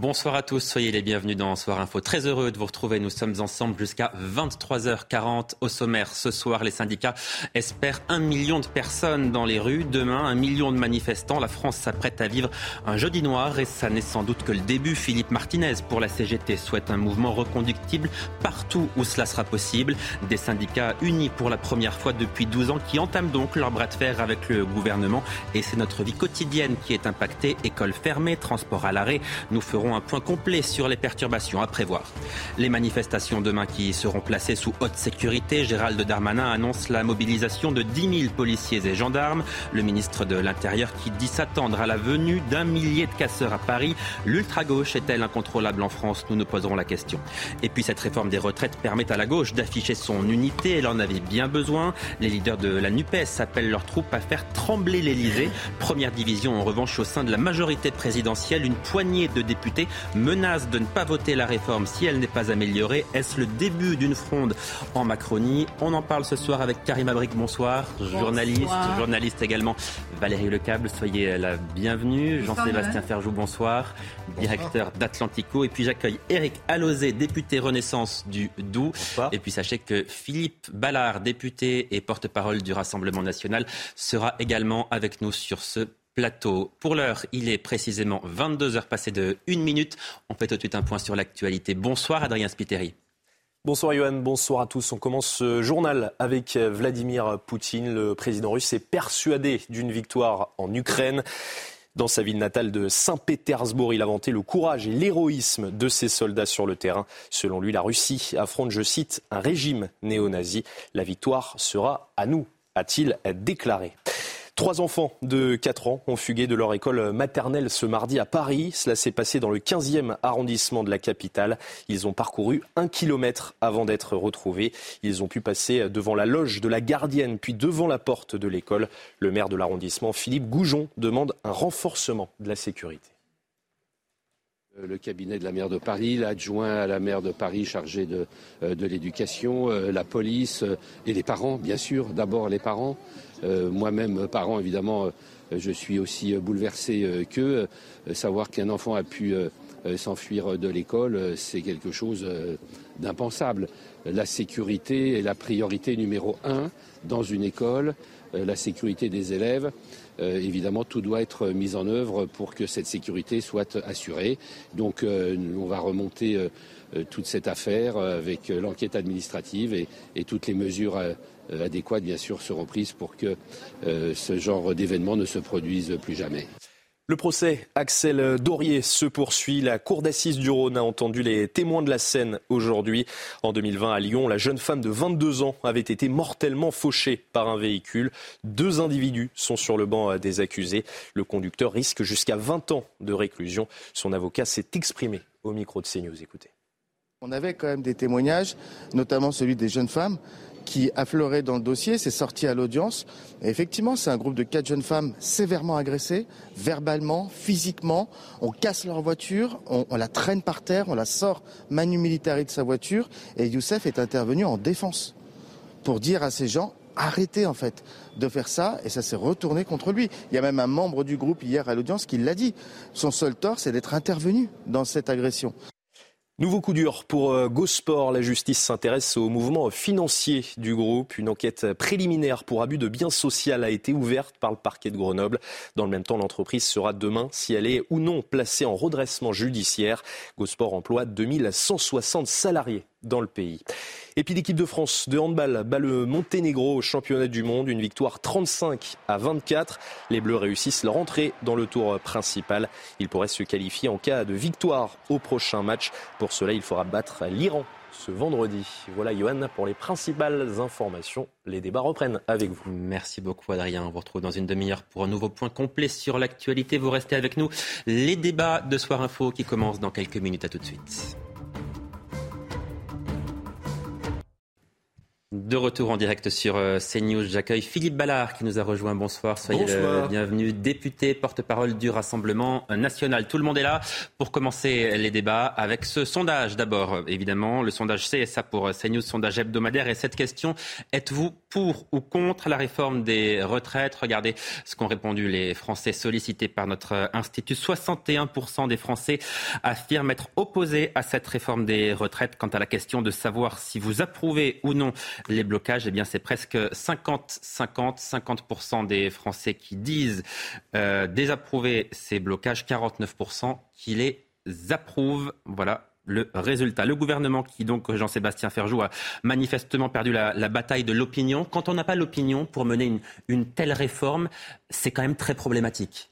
Bonsoir à tous, soyez les bienvenus dans Soir Info. Très heureux de vous retrouver. Nous sommes ensemble jusqu'à 23h40 au sommaire. Ce soir, les syndicats espèrent un million de personnes dans les rues. Demain, un million de manifestants. La France s'apprête à vivre un jeudi noir et ça n'est sans doute que le début. Philippe Martinez pour la CGT souhaite un mouvement reconductible partout où cela sera possible. Des syndicats unis pour la première fois depuis 12 ans qui entament donc leur bras de fer avec le gouvernement. Et c'est notre vie quotidienne qui est impactée. École fermée, transport à l'arrêt. Nous ferons un point complet sur les perturbations à prévoir. Les manifestations demain qui seront placées sous haute sécurité. Gérald Darmanin annonce la mobilisation de 10 000 policiers et gendarmes. Le ministre de l'Intérieur qui dit s'attendre à la venue d'un millier de casseurs à Paris. L'ultra-gauche est-elle incontrôlable en France? Nous nous poserons la question. Et puis cette réforme des retraites permet à la gauche d'afficher son unité. Elle en avait bien besoin. Les leaders de la NUPES appellent leurs troupes à faire trembler l'Elysée. Première division en revanche au sein de la majorité présidentielle. Une poignée de députés menacent de ne pas voter la réforme si elle n'est pas améliorée. Est-ce le début d'une fronde en Macronie? On en parle ce soir avec Karim Abric, bonsoir, journaliste, journaliste également. Valérie Lecable, soyez la bienvenue. Jean-Sébastien Ferjou, bonsoir, directeur d'Atlantico. Et puis j'accueille Eric Alozé, député Renaissance du Doubs. Et puis sachez que Philippe Ballard, député et porte-parole du Rassemblement national, sera également avec nous sur ce plateau. Pour l'heure, il est précisément 22 heures passées de 1 minute. On fait tout de suite un point sur l'actualité. Bonsoir Adrien Spiteri. Bonsoir Johan, bonsoir à tous. On commence ce journal avec Vladimir Poutine. Le président russe est persuadé d'une victoire en Ukraine. Dans sa ville natale de Saint-Pétersbourg, il a vanté le courage et l'héroïsme de ses soldats sur le terrain. Selon lui, la Russie affronte, je cite, un régime néo-nazi. La victoire sera à nous, a-t-il déclaré. Trois enfants de 4 ans ont fugué de leur école maternelle ce mardi à Paris. Cela s'est passé dans le 15e arrondissement de la capitale. Ils ont parcouru un kilomètre avant d'être retrouvés. Ils ont pu passer devant la loge de la gardienne, puis devant la porte de l'école. Le maire de l'arrondissement, Philippe Goujon, demande un renforcement de la sécurité le cabinet de la maire de Paris, l'adjoint à la maire de Paris chargé de, de l'éducation, la police et les parents, bien sûr, d'abord les parents. Euh, moi-même, parent, évidemment, euh, je suis aussi bouleversé euh, qu'eux. savoir qu'un enfant a pu s'enfuir de l'école, c'est quelque chose d'impensable. La sécurité est la priorité numéro un dans une école, la sécurité des élèves. Évidemment, tout doit être mis en œuvre pour que cette sécurité soit assurée. Donc, on va remonter toute cette affaire avec l'enquête administrative et, toutes les mesures euh, adéquates, bien sûr, seront prises pour que euh, ce genre d'événement ne se produise plus jamais. Le procès Axel Dorier se poursuit. La cour d'assises du Rhône a entendu les témoins de la scène aujourd'hui. En 2020, à Lyon, la jeune femme de 22 ans avait été mortellement fauchée par un véhicule. Deux individus sont sur le banc des accusés. Le conducteur risque jusqu'à 20 ans de réclusion. Son avocat s'est exprimé au micro de CNews. Écoutez. On avait quand même des témoignages, notamment celui des jeunes femmes qui affleurait dans le dossier, c'est sorti à l'audience. effectivement, c'est un groupe de quatre jeunes femmes sévèrement agressées, verbalement, physiquement. On casse leur voiture, on, la traîne par terre, on la sort manu militari de sa voiture. Et Youssef est intervenu en défense pour dire à ces gens arrêtez en fait de faire ça et ça s'est retourné contre lui. Il y a même un membre du groupe hier à l'audience qui l'a dit. Son seul tort, c'est d'être intervenu dans cette agression. Nouveau coup dur pour euh, Gosport. La justice s'intéresse au mouvement financier du groupe. Une enquête préliminaire pour abus de biens sociaux a été ouverte par le parquet de Grenoble. Dans le même temps, l'entreprise sera demain si elle est ou non placée en redressement judiciaire. Gosport emploie 2160 salariés dans le pays. Et puis l'équipe de France de handball bat le Monténégro au championnat du monde, une victoire 35 à 24. Les Bleus réussissent leur entrée dans le tour principal. Ils pourraient se qualifier en cas de victoire au prochain match. Pour cela, il faudra battre l'Iran ce vendredi. Voilà, Johan, pour les principales informations. Les débats reprennent avec vous. Merci beaucoup, Adrien. On vous retrouve dans une demi-heure pour un nouveau point complet sur l'actualité. Vous restez avec nous. Les débats de Soir Info qui commencent dans quelques minutes. À tout de suite. De retour en direct sur euh, CNews, j'accueille Philippe Ballard qui nous a rejoint. Bonsoir, soyez le bienvenu, député, porte-parole du Rassemblement national. Tout le monde est là pour commencer les débats avec ce sondage. D'abord, évidemment, le sondage CSA pour CNews, sondage hebdomadaire. Et cette question, êtes-vous pour ou contre la réforme des retraites Regardez ce qu'ont répondu les Français sollicités par notre institut. 61% des Français affirment être opposés à cette réforme des retraites. Quant à la question de savoir si vous approuvez ou non les blocages, eh bien c'est presque 50-50, 50%, des Français qui disent euh, désapprouver ces blocages, 49% qui les approuvent. Voilà le résultat. Le gouvernement qui, donc, Jean-Sébastien Ferjou, a manifestement perdu la, bataille de l'opinion. Quand on n'a pas l'opinion pour mener une telle réforme, c'est quand même très problématique.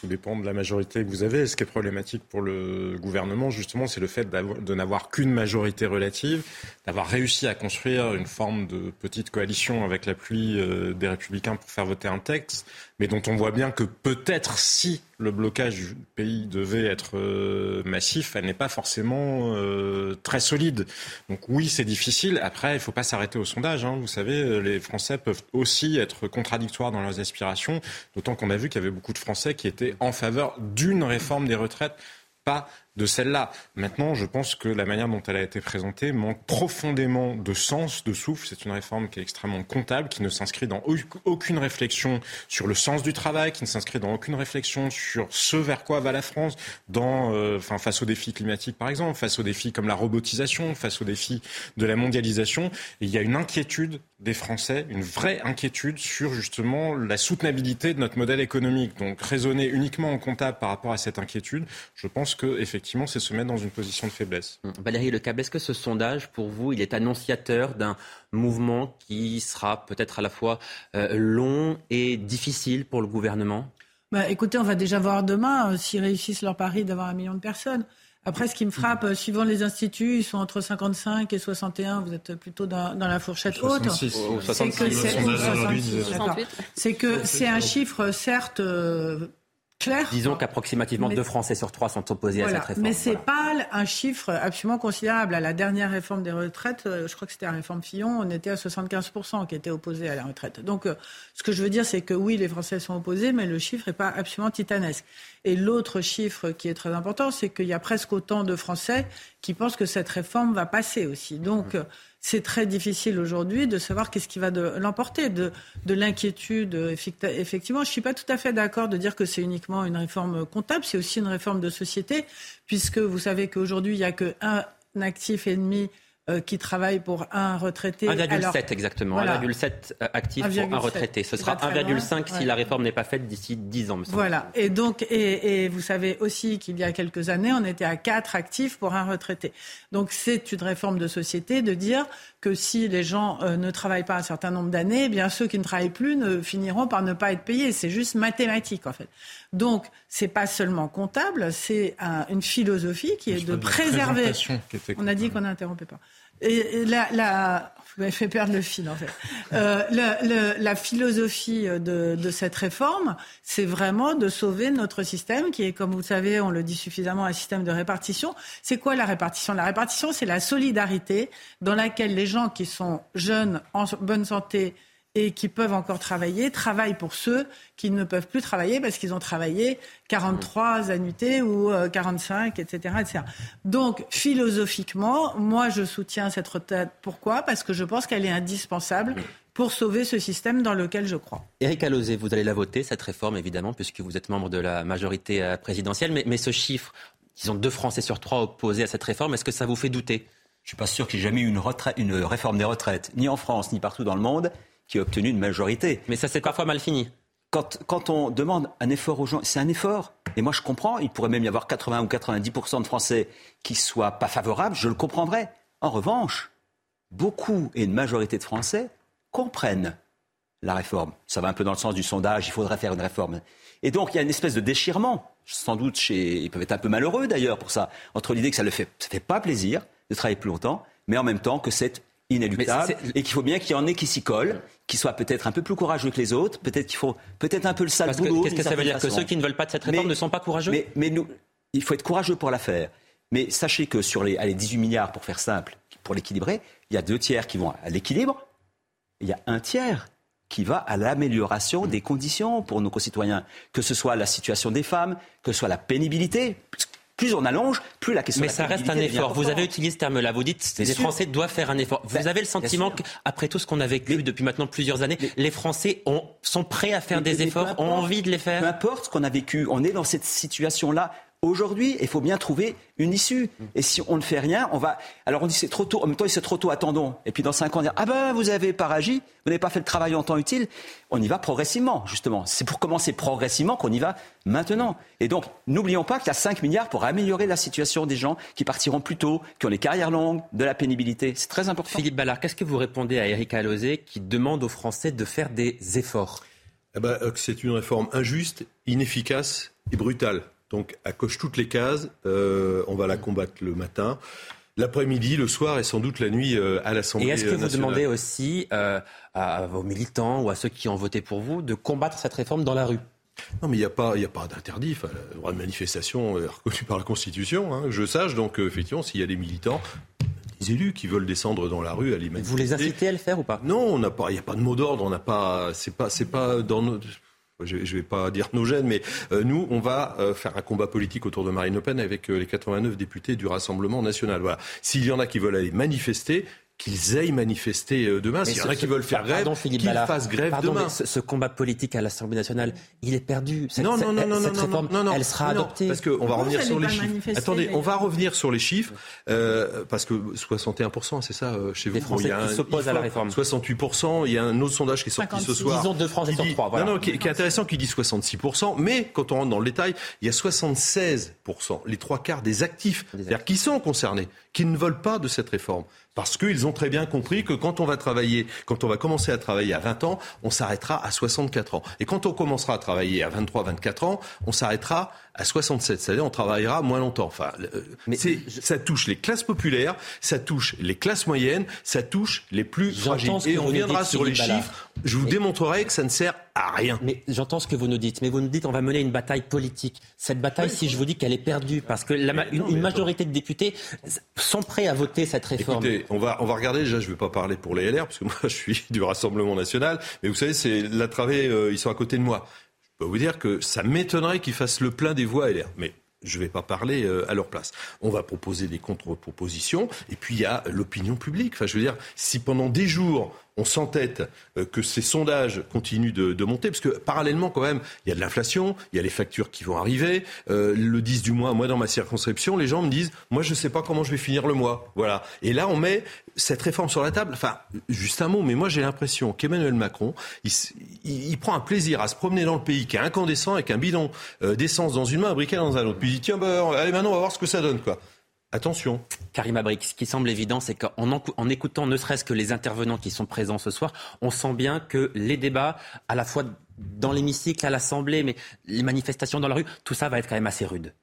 Tout dépend de la majorité que vous avez. Ce qui est problématique pour le gouvernement, justement, c'est le fait de n'avoir qu'une majorité relative, d'avoir réussi à construire une forme de petite coalition avec l'appui euh, des républicains pour faire voter un texte, mais dont on voit bien que peut-être si le blocage du pays devait être euh, massif, elle n'est pas forcément euh, très solide. Donc oui, c'est difficile. Après, il ne faut pas s'arrêter au sondage. Hein. Vous savez, les Français peuvent aussi être contradictoires dans leurs aspirations, d'autant qu'on a vu qu'il y avait beaucoup de Français qui étaient en faveur d'une réforme des retraites, pas de celle-là. Maintenant, je pense que la manière dont elle a été présentée manque profondément de sens, de souffle. C'est une réforme qui est extrêmement comptable, qui ne s'inscrit dans aucune réflexion sur le sens du travail, qui ne s'inscrit dans aucune réflexion sur ce vers quoi va la France, euh, face aux défis climatiques par exemple, face aux défis comme la robotisation, face aux défis de la mondialisation. il y a une inquiétude des Français, une vraie inquiétude sur justement la soutenabilité de notre modèle économique. Donc raisonner uniquement en comptable par rapport à cette inquiétude, je pense que effectivement c'est se mettre dans une position de faiblesse. Hum, Valérie Lecable, est-ce que ce sondage pour vous, il est annonciateur d'un mouvement qui sera peut-être à la fois euh, long et difficile pour le gouvernement? Bah, Écoutez, on va déjà voir demain euh, s'ils réussissent leur pari d'avoir un million de personnes. Après, ce qui me frappe, euh, suivant les instituts, ils sont entre 55 et 61. Vous êtes plutôt dans, la fourchette haute. C'est que c'est un chiffre, certes, euh, Disons qu'approximativement deux Français sur trois sont opposés à cette réforme. Mais ce n'est pas un chiffre absolument considérable. À la dernière réforme des retraites, euh, je crois que c'était la réforme Fillon, on était à 75% qui étaient opposés à la retraite. Donc, euh, ce que je veux dire, c'est que oui, les Français sont opposés, mais le chiffre n'est pas absolument titanesque. Et l'autre chiffre qui est très important, c'est qu'il y a presque autant de Français qui pensent que cette réforme va passer aussi. Donc, mmh c'est très difficile aujourd'hui de savoir qu'est-ce qui va l'emporter. De, de l'inquiétude, effectivement, je ne suis pas tout à fait d'accord de dire que c'est uniquement une réforme comptable, c'est aussi une réforme de société, puisque vous savez qu'aujourd'hui, il n'y a qu'un actif et demi euh, qui travaille pour un retraité. 1,7 exactement, 1,7 euh, actifs pour un retraité. Ce sera 1,5 si la réforme n'est pas faite d'ici 10 ans. Me voilà, et donc, et, et, vous savez aussi qu'il y a quelques années, on était à 4 actifs pour un retraité. Donc c'est une réforme de société de dire que si les gens euh, ne travaillent pas un certain nombre d'années, eh bien ceux qui ne travaillent plus ne finiront par ne pas être payés. C'est juste mathématique en fait. Donc c'est pas seulement comptable, c'est une philosophie qui est de préserver. On a dit qu'on n'interrompait pas. Et la, la, vous m'avez fait perdre le fil en fait. Euh, la philosophie de, de, cette réforme, c'est vraiment de sauver notre système, qui est, comme vous le savez, on le dit suffisamment, un système de répartition. C'est quoi la répartition? La répartition, c'est la solidarité dans laquelle les gens qui sont jeunes, en bonne santé, et qui peuvent encore travailler travaillent pour ceux qui ne peuvent plus travailler parce qu'ils ont travaillé 43 annuités ou 45, etc., etc. Donc, philosophiquement, moi, je soutiens cette retraite. Pourquoi? Parce que je pense qu'elle est indispensable pour sauver ce système dans lequel je crois. Éric Alauzet, vous allez la voter, cette réforme, évidemment, puisque vous êtes membre de la majorité euh, présidentielle. Mais, mais ce chiffre, disons deux Français sur trois opposés à cette réforme, est-ce que ça vous fait douter? Je ne suis pas sûr qu'il y ait jamais eu une, une réforme des retraites, ni en France, ni partout dans le monde, qui a obtenu une majorité. Mais ça s'est parfois mal fini. Quand, quand, on demande un effort aux gens, c'est un effort. Et moi, je comprends. Il pourrait même y avoir 80 ou 90% de Français qui soient pas favorables. Je le comprendrais. En revanche, beaucoup et une majorité de Français comprennent la réforme. Ça va un peu dans le sens du sondage. Il faudrait faire une réforme. Et donc, il y a une espèce de déchirement. Sans doute, chez... ils peuvent être un peu malheureux d'ailleurs pour ça. Entre l'idée que ça ne fait, ça fait pas plaisir, de travailler plus longtemps, mais en même temps que c'est inéluctable et qu'il faut bien qu'il y en ait qui s'y collent, qui soient peut-être un peu plus courageux que les autres, peut-être qu'il faut peut-être un peu le sale boulot. Qu'est-ce que ça veut dire Que ceux qui ne veulent pas de cette réforme ne sont pas courageux mais, mais, nous, il faut être courageux pour la faire. Mais sachez que sur les, allez, 18 milliards, pour faire simple, pour l'équilibrer, il y a deux tiers qui vont à l'équilibre, il y a un tiers qui va à l'amélioration des conditions pour nos concitoyens, que ce soit la situation des femmes, que ce soit la pénibilité. Plus on allonge, plus la question. Mais ça reste un effort. Vous avez utilisé ce terme-là. Vous dites les Français doivent faire un effort. Vous ben, avez le sentiment qu'après tout ce qu'on a vécu depuis maintenant plusieurs années, les Français ont, sont prêts à faire des efforts, ont envie de les faire. Peu importe ce qu'on a vécu, on est dans cette situation-là aujourd'hui. Il faut bien trouver une issue. Et si on ne fait rien, on va. Alors on dit c'est trop tôt. En même temps, c'est trop tôt. Attendons. Et puis dans cinq ans, on dit ah ben vous n'avez pas agi, vous n'avez pas fait le travail en temps utile. On y va progressivement, justement. C'est pour commencer progressivement qu'on y va maintenant. Et donc n'oublions pas qu'il y a 5 milliards pour améliorer la situation des gens qui partiront plus tôt, qui ont les carrières longues, de la pénibilité. C'est très important. Philippe Ballard, qu'est-ce que vous répondez à Eric Alozé qui demande aux Français de faire des efforts? Eh ben, euh, C'est une réforme injuste, inefficace et brutale. Donc, elle coche toutes les cases. Euh, on va la combattre le matin. L'après-midi, le soir et sans doute la nuit euh, à l'Assemblée nationale. Et est-ce que vous demandez aussi euh, à vos militants ou à ceux qui ont voté pour vous de combattre cette réforme dans la rue? Non, mais il n'y a pas, pas d'interdit. le droit de manifestation est reconnu par la Constitution, hein, je sache. Donc, effectivement, s'il y a des militants, des élus qui veulent descendre dans la rue, aller manifester. Vous les incitez à le faire ou pas? Non, il n'y a pas de mot d'ordre. On n'a pas, c'est pas, c'est pas dans nos, je ne vais pas dire nos gènes, mais euh, nous, on va euh, faire un combat politique autour de Marine Le Pen avec euh, les 89 députés du Rassemblement national. Voilà. S'il y en a qui veulent aller manifester, qu'ils aillent manifester euh, demain. S'il y en a qui veulent faire grève, qu'ils fassent grève demain. ce, combat politique à l'Assemblée nationale, il est perdu. Cette, non, non, non, non, cette réforme, non, non, elle sera adoptée. Parce qu'on va revenir sur les chiffres. Attendez, on va revenir sur les chiffres euh, parce que 61%, c'est ça euh, chez vous. Les Français qui s'opposent à la réforme. 68%. Il y a un autre sondage qui est sorti ce soir. Disons deux Français sur trois. Voilà. Non, non, qui, qui est intéressant, qui dit 66%. Mais quand on rentre dans le détail, il y a 76%, les trois quarts des actifs, c'est-à-dire qui sont concernés, qui ne veulent pas de cette réforme? Parce qu'ils ont très bien compris que quand on va travailler, quand on va commencer à travailler à 20 ans, on s'arrêtera à 64 ans. Et quand on commencera à travailler à 23, 24 ans, on s'arrêtera à 67. C'est-à-dire on travaillera moins longtemps. Enfin, euh, Mais ça touche les classes populaires, ça touche les classes moyennes, ça touche les plus fragiles. Et on reviendra sur les chiffres. Je vous démontrerai que ça ne sert à rien. Mais j'entends ce que vous nous dites. Mais vous nous dites on va mener une bataille politique. Cette bataille, si je vous dis qu'elle est perdue, parce que la, une, majorité de députés sont prêts à voter cette réforme on va, on va regarder. Déjà, je ne vais pas parler pour les LR, parce que moi, je suis du Rassemblement national. Mais vous savez, c'est la travée, euh, ils sont à côté de moi. Je peux vous dire que ça m'étonnerait qu'ils fassent le plein des voix LR. Mais je ne vais pas parler euh, à leur place. On va proposer des contre-propositions. Et puis, il y a l'opinion publique. Enfin, je veux dire, si pendant des jours, on s'entête euh, que ces sondages continuent de, monter, parce que parallèlement, quand même, il y a de l'inflation, il y a les factures qui vont arriver. Euh, le 10 du mois, moi, dans ma circonscription, les gens me disent, moi, je ne sais pas comment je vais finir le mois. Voilà. Et là, on met cette réforme sur la table. Enfin, juste un mot, mais moi, j'ai l'impression qu'Emmanuel Macron, il, prend un plaisir à se promener dans le pays, qui est incandescent, avec un bidon euh, d'essence dans une main, un briquet dans un autre. Puis il dit, tiens, bah, allez, maintenant, on va voir ce que ça donne, quoi. Attention. Karim Abrik, ce qui semble évident, c'est qu'en en écoutant ne serait-ce que les intervenants qui sont présents ce soir, on sent bien que les débats, à la fois dans l'hémicycle, à l'Assemblée, mais les manifestations dans la rue, tout ça va être quand même assez rude.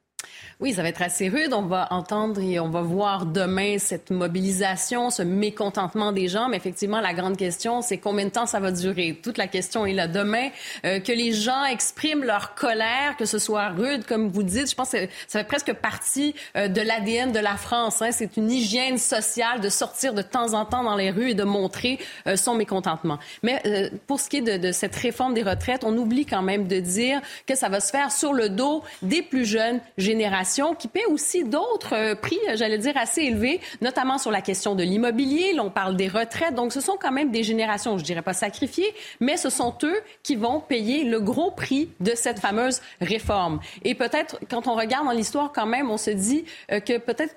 Oui, ça va être assez rude. On va entendre et on va voir demain cette mobilisation, ce mécontentement des gens. Mais effectivement, la grande question, c'est combien de temps ça va durer? Toute la question est là. Demain, euh, que les gens expriment leur colère, que ce soit rude, comme vous dites, je pense que ça fait presque partie euh, de l'ADN de la France. Hein. C'est une hygiène sociale de sortir de temps en temps dans les rues et de montrer euh, son mécontentement. Mais pour ce qui est de, de cette réforme des retraites, on oublie quand même de dire que ça va se faire sur le dos des plus jeunes générations qui paie aussi d'autres euh, prix, j'allais dire, assez élevés, notamment sur la question de l'immobilier. Là, on parle des retraites. Donc, ce sont quand même des générations, je dirais pas sacrifiées, mais ce sont eux qui vont payer le gros prix de cette fameuse réforme. Et peut-être, quand on regarde dans l'histoire, quand même, on se dit euh, que peut-être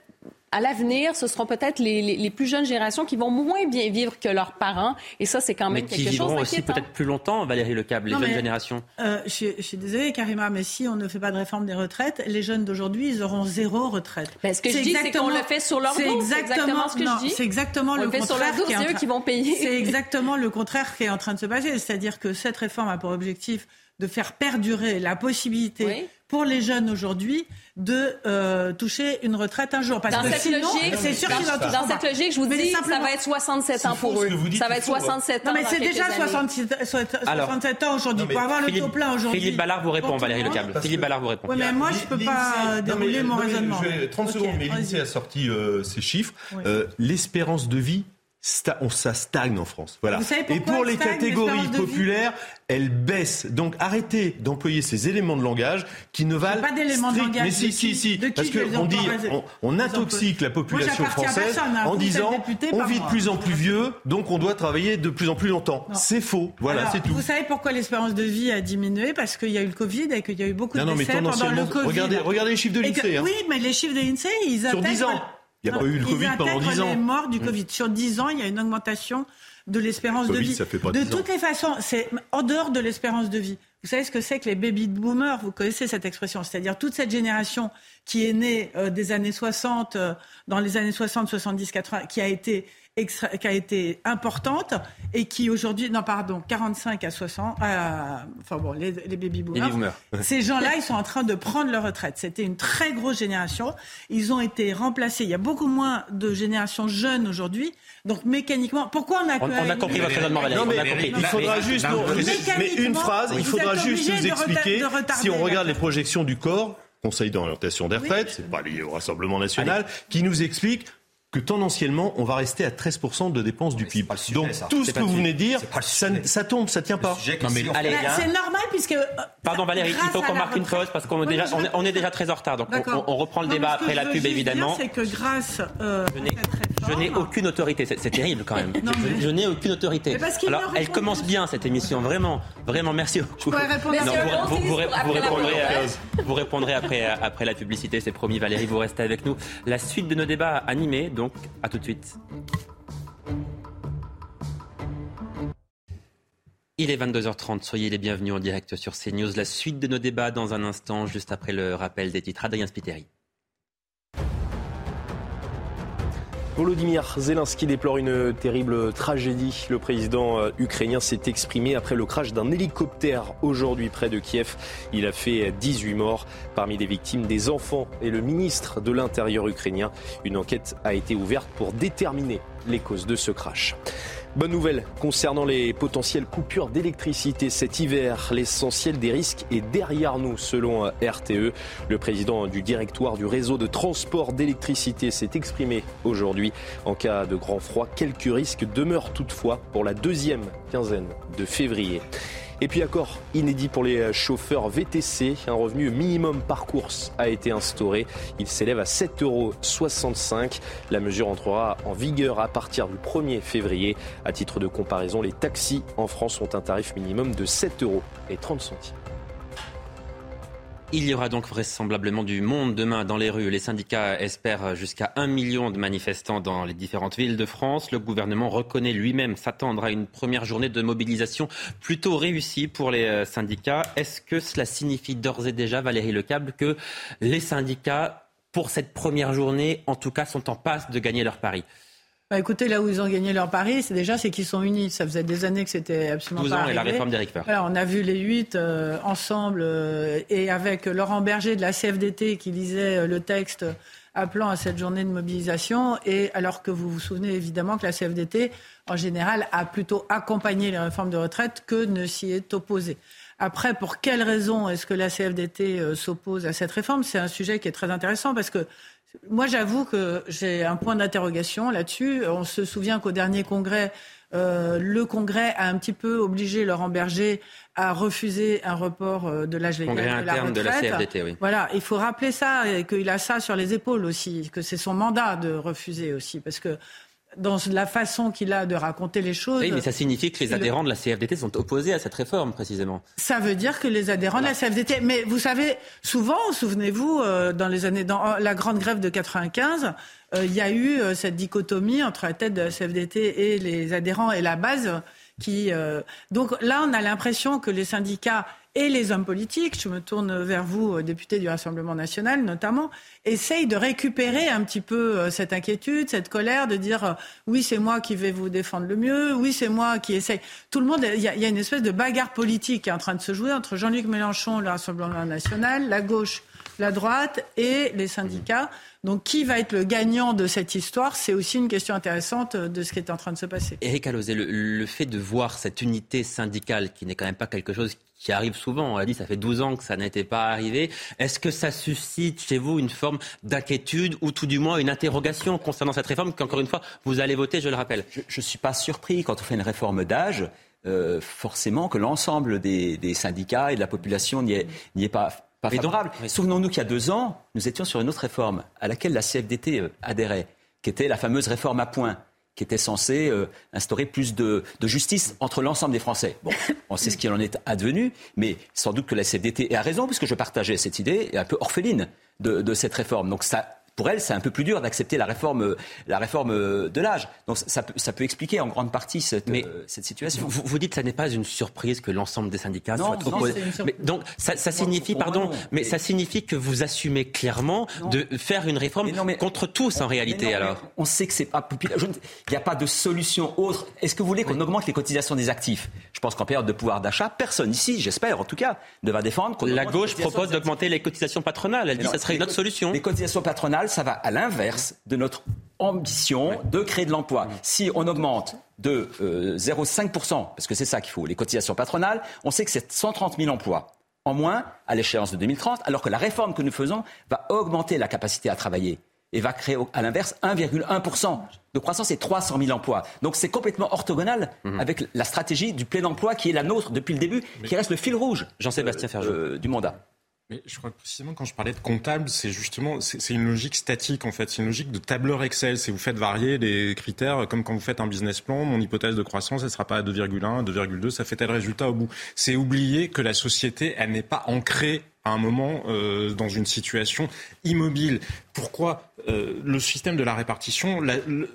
à l'avenir, ce seront peut-être les, plus jeunes générations qui vont moins bien vivre que leurs parents. Et ça, c'est quand même quelque chose qui vivront aussi peut-être plus longtemps, Valérie Lecable, les jeunes générations. Euh, je, suis désolée, Karima, mais si on ne fait pas de réforme des retraites, les jeunes d'aujourd'hui, ils auront zéro retraite. Ben, ce que je dis, c'est qu'on le fait sur leur dos. C'est exactement, ce que je dis. C'est exactement le, contraire. C'est eux qui vont payer. C'est exactement le contraire qui est en train de se passer. C'est-à-dire que cette réforme a pour objectif de faire perdurer la possibilité pour les jeunes aujourd'hui de euh, toucher une retraite un jour. Parce dans que cette sinon, c'est sûr qu'ils en Dans cette logique, je vous dis, ça va être 67 ans pour eux. Ça va être 67 ans. Non, mais c'est déjà 67, 67 ans aujourd'hui. Pour avoir le taux plein aujourd'hui. Philippe Ballard vous répond, Valérie Lecable. Philippe Ballard vous répond. Oui, mais moi, je ne peux pas dérouler mon raisonnement. 30 secondes, mais l'INSEE a sorti ces chiffres. L'espérance de vie on, ça stagne en France. Voilà. Et pour les catégories populaires, elle baisse. Donc arrêtez d'employer ces éléments de langage qui ne valent pas d'éléments de langage. Mais si, si, si. Parce qu'on dit, on, intoxique la population française hein. en disant, on vit de plus en plus vieux, donc on doit travailler de plus en plus longtemps. C'est faux. Voilà, c'est tout. Vous savez pourquoi l'espérance de vie a diminué? Parce qu'il y a eu le Covid et qu'il y a eu beaucoup de décès pendant le Covid. Regardez, regardez les chiffres de l'INSEE. Hein. Oui, mais les chiffres de l'INSEE, ils Sur 10 ans. Il n'y a pas eu le Covid pendant 10 ans. les morts du mm. Covid. Sur 10 ans, il y a une augmentation de l'espérance de vie. de toutes les façons, c'est en dehors de l'espérance de vie. Vous savez ce que c'est que les baby boomers? Vous connaissez cette expression, c'est-à-dire toute cette génération qui est née euh, des années 60, euh, dans les années 60, 70, 80, qui a été qui a été importante et qui aujourd'hui, non pardon, 45 à 60, enfin bon, les, baby boomers, ces gens-là, ils sont en train de prendre leur retraite. C'était une très grosse génération. Ils ont été remplacés. Il y a beaucoup moins de générations jeunes aujourd'hui. Donc mécaniquement, pourquoi on a on, on a compris votre raisonnement, Valérie. Non, mais, Il faudra juste, mais une phrase, il faudra juste nous expliquer si on regarde les projections du corps. Conseil d'orientation des retraites, c'est pas lié au Rassemblement national, qui nous explique que tendanciellement, on va rester à 13% de dépenses du PIB. Donc tout ce que vous venez de dire, ça, tombe, ça tient pas. Bah, c'est normal puisque... Euh, Pardon Valérie, il faut qu'on marque une pause parce qu'on est, déjà, on est, déjà très en retard. Donc on, reprend le débat après la pub évidemment. c'est que grâce euh, je n'ai aucune autorité. C'est terrible quand même. je, n'ai aucune autorité. Alors elle commence bien cette émission, vraiment. Vraiment, merci beaucoup. vous, répondrez, vous répondrez après, après la publicité, c'est promis Valérie, vous restez avec nous. La suite de nos débats animés donc à tout de suite. Il est 22h30, soyez les bienvenus en direct sur CNews. La suite de nos débats dans un instant, juste après le rappel des titres. Adrien Spiteri. Volodymyr Zelensky déplore une terrible tragédie. Le président euh, ukrainien s'est exprimé après le crash d'un hélicoptère aujourd'hui près de Kiev. Il a fait 18 morts. Parmi les victimes, des enfants et le ministre de l'Intérieur ukrainien. Une enquête a été ouverte pour déterminer les causes de ce crash. Bonne nouvelle concernant les potentielles coupures d'électricité cet hiver. L'essentiel des risques est derrière nous, selon RTE. Le président du directoire du réseau de transport d'électricité s'est exprimé aujourd'hui. En cas de grand froid, quelques risques demeurent toutefois pour la deuxième quinzaine de février. Et puis accord inédit pour les chauffeurs VTC. Un revenu minimum par course a été instauré. Il s'élève à 7,65 euros. La mesure entrera en vigueur à partir du 1er février. À titre de comparaison, les taxis en France ont un tarif minimum de 7,30 euros. Il y aura donc vraisemblablement du monde demain dans les rues. Les syndicats espèrent jusqu'à un million de manifestants dans les différentes villes de France. Le gouvernement reconnaît lui-même s'attendre à une première journée de mobilisation plutôt réussie pour les euh, syndicats. Est-ce que cela signifie d'ores et déjà, Valérie Lecable, que les syndicats, pour cette première journée, en tout cas, sont en passe de gagner leur pari? Bah, écoutez, là où ils ont gagné leur pari, c'est déjà c'est qu'ils sont unis. Ça faisait des années que c'était absolument 12 ans et la réforme d'Éric voilà, On a vu les huit euh, ensemble euh, et avec Laurent Berger de la CFDT qui lisait euh, le texte appelant à cette journée de mobilisation. Et alors que vous vous souvenez évidemment que la CFDT, en général, a plutôt accompagné les réformes de retraite que ne s'y est opposée. Après, pour quelles raisons est-ce que la CFDT s'oppose à cette réforme? C'est un sujet qui est très intéressant parce que moi, j'avoue que j'ai un point d'interrogation là-dessus. On se souvient qu'au dernier congrès, euh, le Congrès a un petit peu obligé Laurent Berger à refuser un report euh, de l'âge légal de la retraite. de la CFDT, oui. Voilà, il faut rappeler ça et qu'il a ça sur les épaules aussi, que c'est son mandat de refuser aussi, parce que dans la façon qu'il a de raconter les choses. Oui, mais ça signifie que les adhérents de la CFDT sont opposés à cette réforme, précisément. Ça veut dire que les adhérents de la CFDT. Mais vous savez, souvent, souvenez-vous, euh, dans les années, dans la grande grève de 95, euh, il y a eu euh, cette dichotomie entre la tête de la CFDT et les adhérents et la base. Qui, donc là, on a l'impression que les syndicats et les hommes politiques, je me tourne vers vous, députés du Rassemblement national notamment, essayent de récupérer un petit peu cette inquiétude, cette colère, de dire oui, c'est moi qui vais vous défendre le mieux, oui, c'est moi qui essaye. Tout le monde, il y, a, une espèce de bagarre politique qui est en train de se jouer entre Jean-Luc Mélenchon, le Rassemblement national, la gauche, la droite et les syndicats. Donc qui va être le gagnant de cette histoire C'est aussi une question intéressante de ce qui est en train de se passer. Éric Alozé, le, fait de voir cette unité syndicale, qui n'est quand même pas quelque chose qui arrive souvent, on l'a dit, ça fait 12 ans que ça n'était pas arrivé, est-ce que ça suscite chez vous une forme d'inquiétude ou tout du moins une interrogation concernant cette réforme qu'encore une fois, vous allez voter, je le rappelle? Je ne suis pas surpris quand on fait une réforme d'âge. Euh, forcément que l'ensemble des, syndicats et de la population n'y est, pas, pas favorable. Souvenons-nous qu'il y a deux ans, nous étions sur une autre réforme à laquelle la CFDT euh, adhérait, qui était la fameuse réforme à points qui était censée euh, instaurer plus de, justice entre l'ensemble des Français. Bon, on sait ce qu'il en est advenu, mais sans doute que la CFDT a raison, puisque je partageais cette idée, est un peu orpheline de, de cette réforme. Donc ça pour elle, c'est un peu plus dur d'accepter la réforme, la réforme de l'âge. Donc ça peut, ça peut expliquer en grande partie cette, Mais euh, cette situation. Vous, vous, dites que ça n'est pas une surprise que l'ensemble des syndicats soient trop... mais donc ça, ça signifie, pardon, mais ça signifie que vous assumez clairement de faire une réforme contre tous en réalité alors. On sait que c'est pas populaire. Il n'y a pas de solution autre. Est-ce que vous voulez qu'on augmente les cotisations des actifs? Je pense qu'en période de pouvoir d'achat, personne ici, j'espère en tout cas, ne va défendre. La gauche propose d'augmenter les cotisations patronales. Elle dit que ce serait une autre solution. Les cotisations patronales ça va à l'inverse de notre ambition de créer de l'emploi. Si on augmente de 0,5%, euh, parce que c'est ça qu'il faut, les cotisations patronales, on sait que c'est 130 000 emplois en moins à l'échéance de 2030, alors que la réforme que nous faisons va augmenter la capacité à travailler et va créer à l'inverse 1,1% de croissance et 300 000 emplois. Donc c'est complètement orthogonal mhm. avec la stratégie du plein emploi qui est la nôtre depuis le début, qui reste le fil rouge Jean-Sébastien euh, du mandat. Mais je crois que précisément quand je parlais de comptable, c'est justement c'est une logique statique en fait, c'est une logique de tableur Excel. C'est vous faites varier les critères comme quand vous faites un business plan. Mon hypothèse de croissance, elle sera pas à 2,1, 2,2, ça fait tel résultat au bout. C'est oublier que la société, elle n'est pas ancrée à un moment euh, dans une situation immobile. Pourquoi euh, le système de la répartition,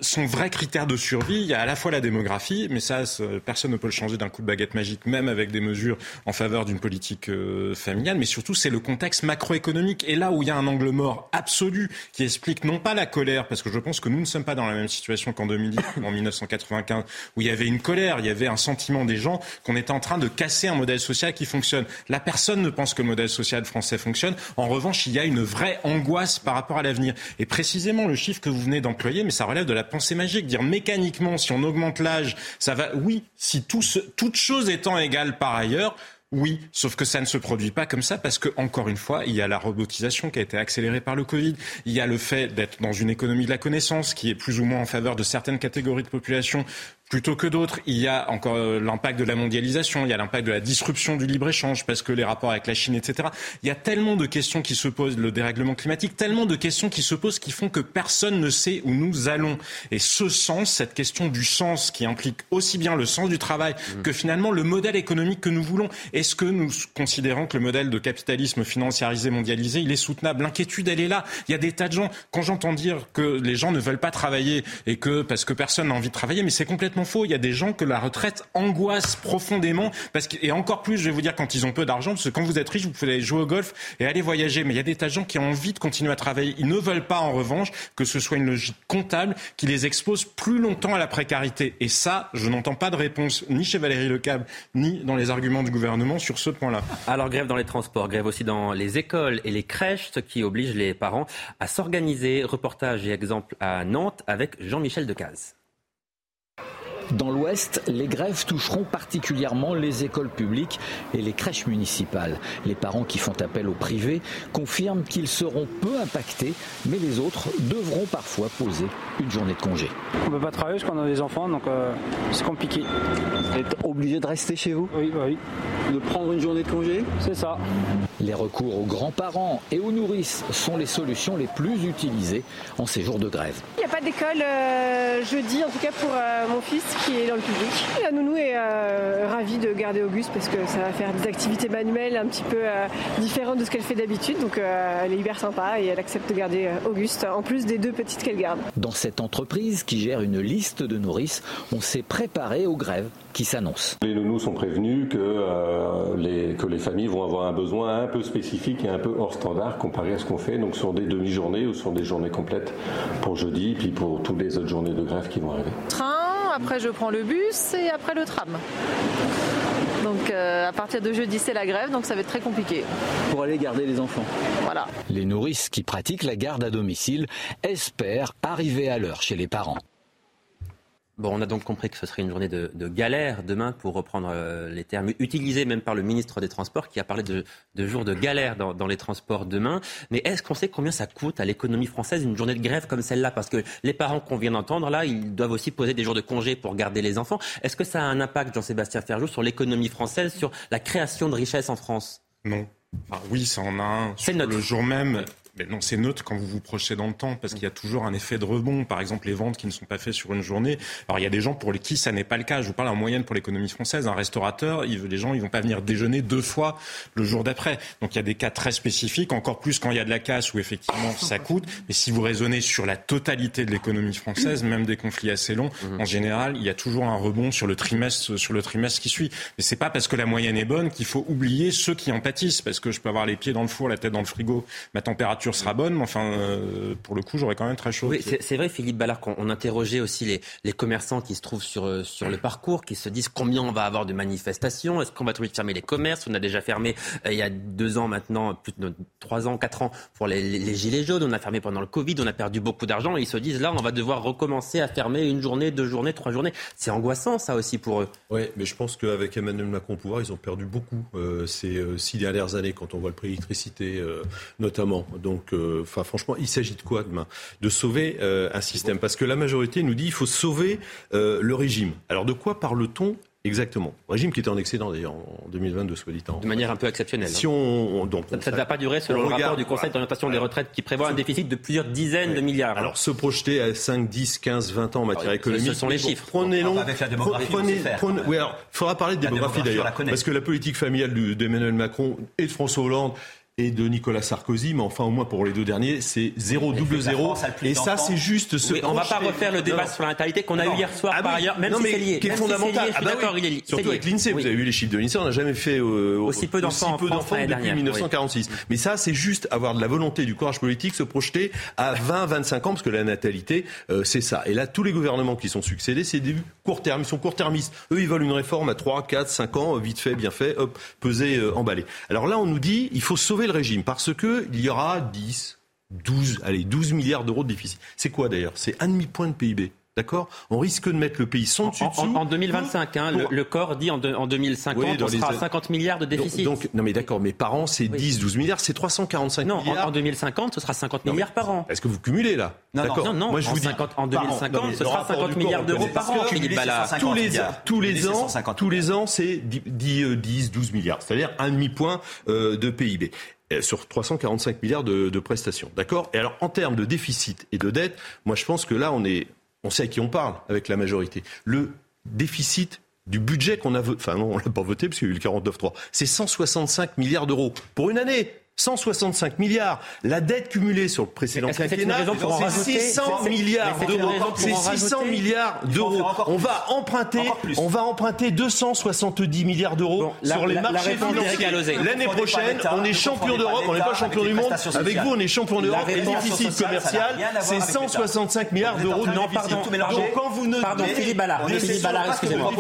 son vrai critère de survie, il y a à la fois la démographie, mais ça, personne ne peut le changer d'un coup de baguette magique, même avec des mesures en faveur d'une politique euh, familiale, mais surtout c'est le contexte macroéconomique. Et là où il y a un angle mort absolu qui explique non pas la colère, parce que je pense que nous ne sommes pas dans la même situation qu'en 2010, en 1995, où il y avait une colère, il y avait un sentiment des gens qu'on était en train de casser un modèle social qui fonctionne. La personne ne pense que le modèle social français fonctionne. En revanche, il y a une vraie angoisse par rapport à l'avenir. Et précisément le chiffre que vous venez d'employer, mais ça relève de la pensée magique. Dire mécaniquement, si on augmente l'âge, ça va. Oui, si tout toute chose étant égale par ailleurs, oui, sauf que ça ne se produit pas comme ça parce que, encore une fois, il y a la robotisation qui a été accélérée par le Covid. Il y a le fait d'être dans une économie de la connaissance qui est plus ou moins en faveur de certaines catégories de population plutôt que d'autres. Il y a encore euh, l'impact de la mondialisation, il y a l'impact de la disruption du libre-échange, parce que les rapports avec la Chine, etc. Il y a tellement de questions qui se posent, le dérèglement climatique, tellement de questions qui se posent qui font que personne ne sait où nous allons. Et ce sens, cette question du sens qui implique aussi bien le sens du travail mmh. que finalement le modèle économique que nous voulons, est-ce que nous considérons que le modèle de capitalisme financiarisé, mondialisé, il est soutenable? L'inquiétude, elle est là. Il y a des tas de gens, quand j'entends dire que les gens ne veulent pas travailler et que parce que personne n'a envie de travailler, mais c'est complètement Il y a des gens que la retraite angoisse profondément. Et encore plus, je vais vous dire, quand ils ont peu d'argent, parce que quand vous êtes riche, vous pouvez aller jouer au golf et aller voyager. Mais il y a des tas de gens qui ont envie de continuer à travailler. Ils ne veulent pas, en revanche, que ce soit une logique comptable qui les expose plus longtemps à la précarité. Et ça, je n'entends pas de réponse ni chez Valérie Lecable, ni dans les arguments du gouvernement sur ce point-là. Alors, grève dans les transports, grève aussi dans les écoles et les crèches, ce qui oblige les parents à s'organiser. Reportage et exemple à Nantes avec Jean-Michel Decaze. Dans l'Ouest, les grèves toucheront particulièrement les écoles publiques et les crèches municipales. Les parents qui font appel au privé confirment qu'ils seront peu impactés, mais les autres devront parfois poser une journée de congé. On ne peut pas travailler parce qu'on a des enfants, donc euh, c'est compliqué. Vous êtes obligé de rester chez vous? Oui, bah oui. De prendre une journée de congé? C'est ça. Les recours aux grands-parents et aux nourrices sont les solutions les plus utilisées en ces jours de grève. Il n'y a pas d'école euh, jeudi, en tout cas pour euh, mon fils qui est dans le public. La nounou est euh, ravie de garder Auguste parce que ça va faire des activités manuelles un petit peu euh, différentes de ce qu'elle fait d'habitude. Donc euh, elle est hyper sympa et elle accepte de garder Auguste en plus des deux petites qu'elle garde. Dans cette entreprise qui gère une liste de nourrices, on s'est préparé aux grèves qui s'annoncent. Les nounous sont prévenus que, les, que les familles vont avoir un besoin un peu spécifique et un peu hors standard comparé à ce qu'on fait donc sur des demi-journées ou sur des journées complètes pour jeudi puis pour toutes les autres journées de grève qui vont arriver. Train, après je prends le bus et après le tram. Donc euh, à partir de jeudi, c'est la grève, donc ça va être très compliqué. Pour aller garder les enfants. Voilà. Les nourrices qui pratiquent la garde à domicile espèrent arriver à l'heure chez les parents. Bon, on a donc compris que ce serait une journée de, galère demain, pour reprendre euh, les termes utilisés même par le ministre des Transports, qui a parlé de, de jours de galère dans, dans, les transports demain. Mais est-ce qu'on sait combien ça coûte à l'économie française une journée de grève comme celle-là? Parce que les parents qu'on vient d'entendre, là, ils doivent aussi poser des jours de congé pour garder les enfants. Est-ce que ça a un impact, Jean-Sébastien Ferjou, sur l'économie française, sur la création de richesse en France? Non. oui, ça en a un. C'est le jour même mais non, c'est neutre quand vous vous projetez dans le temps, parce qu'il y a toujours un effet de rebond. Par exemple, les ventes qui ne sont pas faites sur une journée. Alors, il y a des gens pour qui ça n'est pas le cas. Je vous parle en moyenne pour l'économie française. Un restaurateur, il, les gens, ils vont pas venir déjeuner deux fois le jour d'après. Donc, il y a des cas très spécifiques, encore plus quand il y a de la casse où effectivement ça coûte. Mais si vous raisonnez sur la totalité de l'économie française, même des conflits assez longs, en général, il y a toujours un rebond sur le trimestre, sur le trimestre qui suit. Mais c'est pas parce que la moyenne est bonne qu'il faut oublier ceux qui en pâtissent, parce que je peux avoir les pieds dans le four, la tête dans le frigo, ma température sera bonne, mais enfin, euh, pour le coup, j'aurais quand même très chaud. Oui, c'est vrai, Philippe Ballard, qu'on interrogeait aussi les, les, commerçants qui se trouvent sur, euh, sur le parcours, qui se disent combien on va avoir de manifestations, est-ce qu'on va trouver de fermer les commerces? On a déjà fermé euh, il y a deux ans maintenant, plus de trois ans, quatre ans, pour les, les, gilets jaunes. On a fermé pendant le Covid, on a perdu beaucoup d'argent. Et ils se disent là, on va devoir recommencer à fermer une journée, deux journées, trois journées. C'est angoissant, ça aussi pour eux. Oui, mais je pense qu'avec Emmanuel Macron au pouvoir, ils ont perdu beaucoup ces six dernières années, quand on voit le prix de l'électricité notamment. Donc, enfin, franchement, il s'agit de quoi demain? De sauver euh, un système. Parce que la majorité nous dit qu'il faut sauver euh, le régime. Alors de quoi parle-t-on Exactement? Régime qui était en excédent d'ailleurs en 2022, soit dit en. De manière un peu exceptionnelle. Si hein. on, donc, ça ne va pas durer selon le rapport du Conseil d'orientation des retraites qui prévoit un déficit de plusieurs dizaines de milliards. Alors se projeter à 5, 10, 15, 20 ans en matière économique. Ce sont les chiffres. Prenez long. Avec la démographie, prenez, oui, alors, faudra parler de démographie d'ailleurs. Parce que la politique familiale d'Emmanuel Macron et de François Hollande et de Nicolas Sarkozy, mais enfin au moins pour les deux derniers, c'est 0 double 0. Et ça, c'est juste ce. Oui, on va pas refaire le débat sur la natalité qu'on a eu hier soir ah par ailleurs, même si c'est lié. Qui est fondamental. ah bah d'accord, il est Surtout avec l'INSEE, vous avez vu les chiffres de l'INSEE, on n'a jamais fait euh, aussi peu d'enfants depuis 1946. Mais ça, c'est juste avoir de la volonté, du courage politique, se projeter à 20, 25 ans, parce que la natalité, euh, c'est ça. Et là, tous les gouvernements qui sont succédés, c'est des court terme, ils sont court-termistes. Eux, ils veulent une réforme à 3, 4, 5 ans, vite fait, bien fait, hop, pesé, euh, emballé. Alors là, on nous dit, il faut sauver le régime, parce que il y aura 10, 12, allez, 12 milliards d'euros de déficit. C'est quoi d'ailleurs? C'est un demi-point de PIB. D'accord On risque de mettre le pays son dessus en, en, 2025, hein, le, corps dit en, en 2050, on sera à 50 milliards de déficit. Donc, non mais d'accord, mais par an, c'est 10, 12 milliards, c'est 345 non, milliards. Non, en, 2050, ce sera 50 milliards par an. Est-ce que vous cumulez là Non, non, non, Moi, je vous dis, en 2050, ce sera 50 milliards d'euros par an. Tous les, tous les ans, tous les ans, c'est 10, 10, 12 milliards, c'est-à-dire un demi-point euh, de PIB sur 345 milliards de, de prestations. D'accord? Et alors, en termes de déficit et de dette, moi, je pense que là, on est on sait à qui on parle avec la majorité. Le déficit du budget qu'on a voté, enfin non, on l'a pas voté parce qu'il y a eu le 49.3, c'est 165 milliards d'euros pour une année. 165 milliards. La dette cumulée sur le précédent quinquennat, c'est 600 milliards d'euros. C'est 600 milliards d'euros. On va emprunter, on va emprunter 270 milliards d'euros sur les marchés financiers. L'année prochaine, on est champion d'Europe, on n'est pas champion du monde. Avec vous, on est champion d'Europe. Le déficit commercial, c'est 165 milliards d'euros de pardon. Donc quand vous ne pardon, Philippe Ballard, Philippe Ballard, excusez-moi.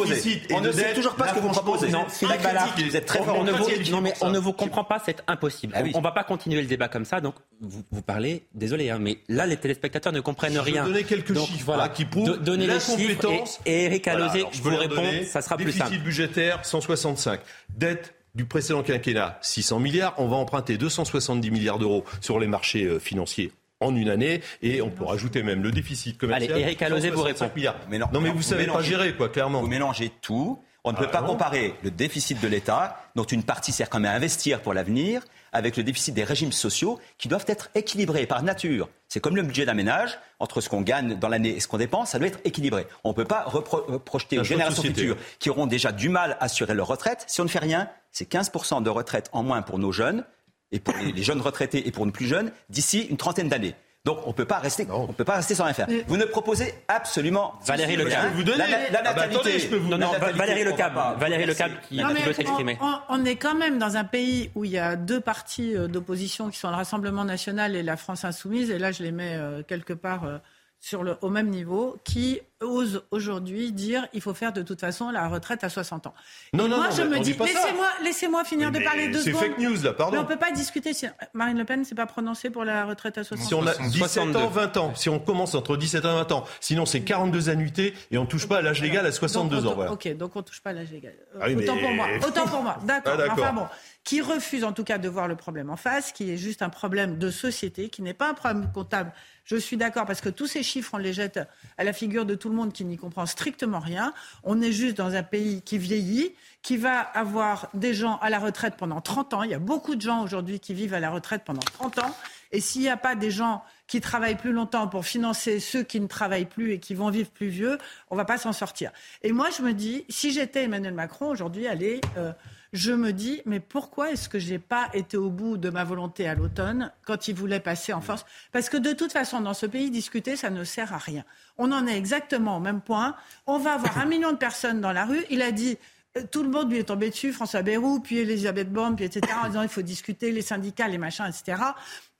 On ne sait toujours pas ce que vous proposez. Non, Philippe Ballard, vous êtes très fort. Non mais on ne vous comprend pas, c'est impossible. Ah on ne va pas continuer le débat comme ça. Donc, vous, vous parlez, désolé, hein, mais là, les téléspectateurs ne comprennent rien. Je vais donner quelques chiffres voilà, qui prouvent donner les chiffres et, Eric Alosé je vous réponds, ça sera plus simple. Déficit budgétaire, 165. Dette du précédent quinquennat, 600 milliards. On va emprunter 270 milliards d'euros sur les marchés euh, financiers en une année et on peut rajouter même le déficit commercial. Allez, Eric Alosé vous répond. Mais non, non, mais vous, vous savez pas gérer, quoi, clairement. Vous mélangez tout. On ne peut ah pas comparer le déficit de l'État, dont une partie sert quand même à investir pour l'avenir, avec le déficit des régimes sociaux qui doivent être équilibrés par nature. C'est comme le budget d'un ménage, entre ce qu'on gagne dans l'année et ce qu'on dépense, ça doit être équilibré. On ne peut pas reprojeter aux générations futures qui auront déjà du mal à assurer leur retraite. Si on ne fait rien, c'est 15% de retraite en moins pour nos jeunes, et pour les jeunes retraités et pour nos plus jeunes, d'ici une trentaine d'années. Donc on peut pas rester, on peut pas rester sans rien faire. Vous ne proposez absolument Valérie Le Cab. Vous la, la, ah bah natalité. non, non, Valérie Le Cab. Valérie Le qui, veut s'exprimer. On, on, est quand même dans un pays où il y a deux partis euh, d'opposition qui sont le Rassemblement national et la France insoumise. Et là, je les mets euh, quelque part euh, sur le, au même niveau, qui ose aujourd'hui dire il faut faire de toute façon la retraite à 60 ans. Non, non, moi, non, je me dis, laissez-moi laissez finir de parler secondes. C'est fake news, là, pardon. Mais on ne peut pas discuter. Si... Marine Le Pen ne s'est pas prononcée pour la retraite à 60 ans. Si on a 17 ans, 20 ans, si on commence entre 17 et 20 ans, sinon c'est 42 annuités et on ne touche pas à l'âge légal à 62 ans. Voilà. Ok, donc on ne touche pas à l'âge légal. Ah autant pour moi. Autant pour moi. D'accord. Ah, enfin bon qui refuse en tout cas de voir le problème en face, qui est juste un problème de société, qui n'est pas un problème comptable. Je suis d'accord parce que tous ces chiffres, on les jette à la figure de tout le monde qui n'y comprend strictement rien. On est juste dans un pays qui vieillit, qui va avoir des gens à la retraite pendant 30 ans. Il y a beaucoup de gens aujourd'hui qui vivent à la retraite pendant 30 ans. Et s'il n'y a pas des gens qui travaillent plus longtemps pour financer ceux qui ne travaillent plus et qui vont vivre plus vieux, on ne va pas s'en sortir. Et moi, je me dis, si j'étais Emmanuel Macron aujourd'hui, allez, euh, je me dis, mais pourquoi est-ce que je n'ai pas été au bout de ma volonté à l'automne quand il voulait passer en force? Parce que de toute façon, dans ce pays, discuter, ça ne sert à rien. On en est exactement au même point. On va avoir un million de personnes dans la rue. Il a dit, euh, tout le monde lui est tombé dessus, François Bayrou, puis Elisabeth Borne, puis etc., en disant il faut discuter, les syndicats, les machins, etc.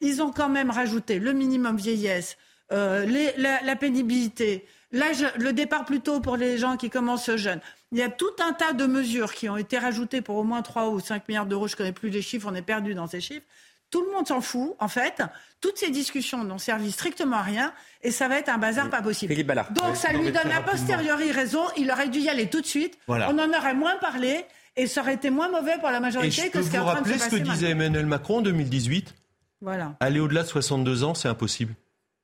Ils ont quand même rajouté le minimum vieillesse, euh, la, pénibilité, le départ plus tôt pour les gens qui commencent jeunes. Il y a tout un tas de mesures qui ont été rajoutées pour au moins 3 ou 5 milliards d'euros. Je ne connais plus les chiffres, on est perdu dans ces chiffres. Tout le monde s'en fout, en fait. Toutes ces discussions n'ont servi strictement à rien et ça va être un bazar pas possible. Donc ça lui donne a posteriori raison. Il aurait dû y aller tout de suite. On en aurait moins parlé et ça aurait été moins mauvais pour la majorité que ce qui est en train de se passer. Vous vous rappelez ce que disait Emmanuel Macron en 2018 Voilà. Aller au-delà de 62 ans, c'est impossible.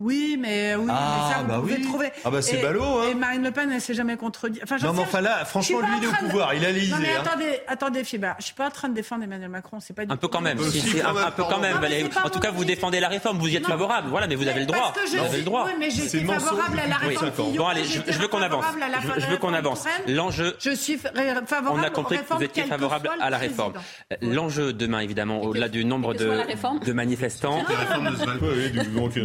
Oui, mais oui, ah, mais ça, vous bah pouvez oui. trouver. Ah bah c'est ballot, hein. Et Marine Le Pen, elle s'est jamais contredit. Enfin, non, mais enfin là, franchement, lui, il est au pouvoir, il a l'Élysée. Non, mais hein. attendez, attendez, Fiba, je suis pas en train de défendre Emmanuel Macron, c'est pas du Un peu quand même, Si, si, si, un, peu quand même, Non, En tout cas, vous défendez la réforme, vous y êtes Non. favorable, voilà, mais vous avez le droit. Parce que je Vous avez le droit. Oui, mais C'est j'étais favorable à la réforme. Bon, allez, je, veux qu'on avance. favorable à la- Je, veux qu'on avance. L'enjeu, Je suis fa- favorable on a compris que vous étiez favorable à la réforme. L'enjeu demain, évidemment, au-delà du nombre de, réforme. de manifestants.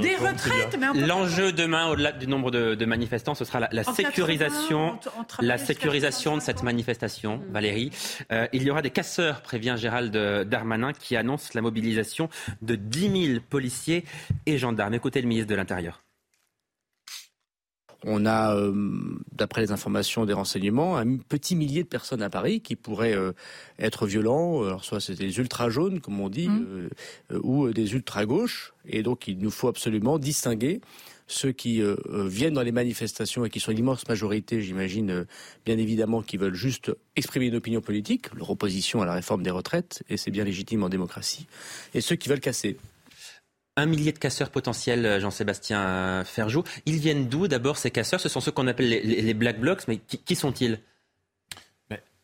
Des retraites, L'enjeu demain, au-delà du nombre de, de manifestants, ce sera la, la En 80, sécurisation, on- on travaille la sécurisation de 85. cette manifestation, Valérie. Euh, il y aura des casseurs, prévient Gérald Darmanin, qui annonce la mobilisation de 10 000 policiers et gendarmes. Écoutez le ministre de l'Intérieur. On a, euh, d'après les informations des renseignements, un petit millier de personnes à Paris qui pourraient euh, être violents. Alors soit c'est des ultra jaunes, comme on dit, euh, euh, ou des ultra gauches. Et donc il nous faut absolument distinguer ceux qui euh, viennent dans les manifestations et qui sont l'immense majorité, j'imagine, euh, bien évidemment, qui veulent juste exprimer une opinion politique, leur opposition à la réforme des retraites, et c'est bien légitime en démocratie, et ceux qui veulent casser. Un millier de casseurs potentiels, euh, Jean-Sébastien Ferjou. Ils viennent d'où d'abord ces casseurs? Ce sont ceux qu'on appelle les, Black Blocs, mais qui sont-ils?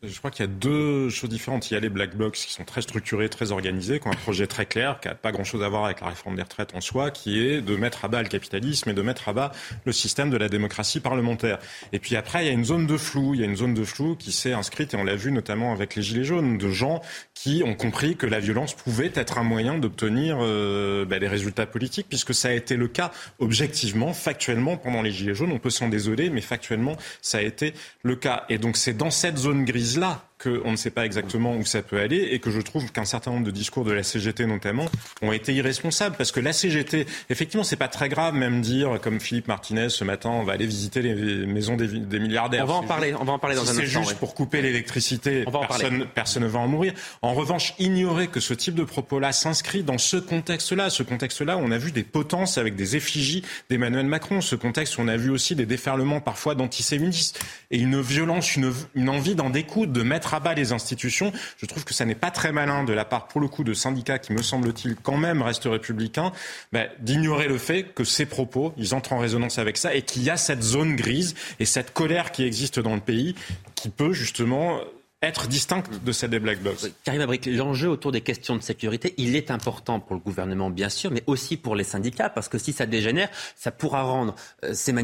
Je crois qu'il y a deux choses différentes. Il y a les black blocs qui sont très structurés, très organisés, qui ont un projet très clair, qui n'a pas grand-chose à voir avec la réforme des retraites en soi, qui est de mettre à bas le capitalisme et de mettre à bas le système de la démocratie parlementaire. Et puis après, il y a une zone de flou. Il y a une zone de flou qui s'est inscrite, et on l'a vu notamment avec les Gilets jaunes, de gens qui ont compris que la violence pouvait être un moyen d'obtenir euh, bah, des résultats politiques, puisque ça a été le cas objectivement, factuellement, pendant les Gilets jaunes. On peut s'en désoler, mais factuellement, ça a été le cas. Et donc c'est dans cette zone grise là qu'on ne sait pas exactement où ça peut aller et que je trouve qu'un certain nombre de discours de la CGT notamment ont été irresponsables parce que la CGT, effectivement, c'est pas très grave même dire comme Philippe Martinez ce matin, on va aller visiter les maisons des, des milliardaires. On va en C'est parler, juste- on va en parler dans si un C'est instant, juste ouais. pour couper l'électricité, personne, personne ne va en mourir. En revanche, ignorer que ce type de propos-là s'inscrit dans ce contexte-là, ce contexte-là où on a vu des potences avec des effigies d'Emmanuel Macron, ce contexte où on a vu aussi des déferlements parfois d'antisémitisme et une violence, une, une envie d'en découdre, de mettre bas les institutions. Je trouve que ça n'est pas très malin de la part, pour le coup, de syndicats qui, me semble-t-il, quand même restent républicains, ben, d'ignorer le fait que ces propos, ils entrent en résonance avec ça et qu'il y a cette zone grise et cette colère qui existe dans le pays qui peut justement être distincte de celle des black. Karim Abric, l'enjeu autour des questions de sécurité, il est important pour le gouvernement, bien sûr, mais aussi pour les syndicats, parce que si ça dégénère, ça pourra rendre euh, ces,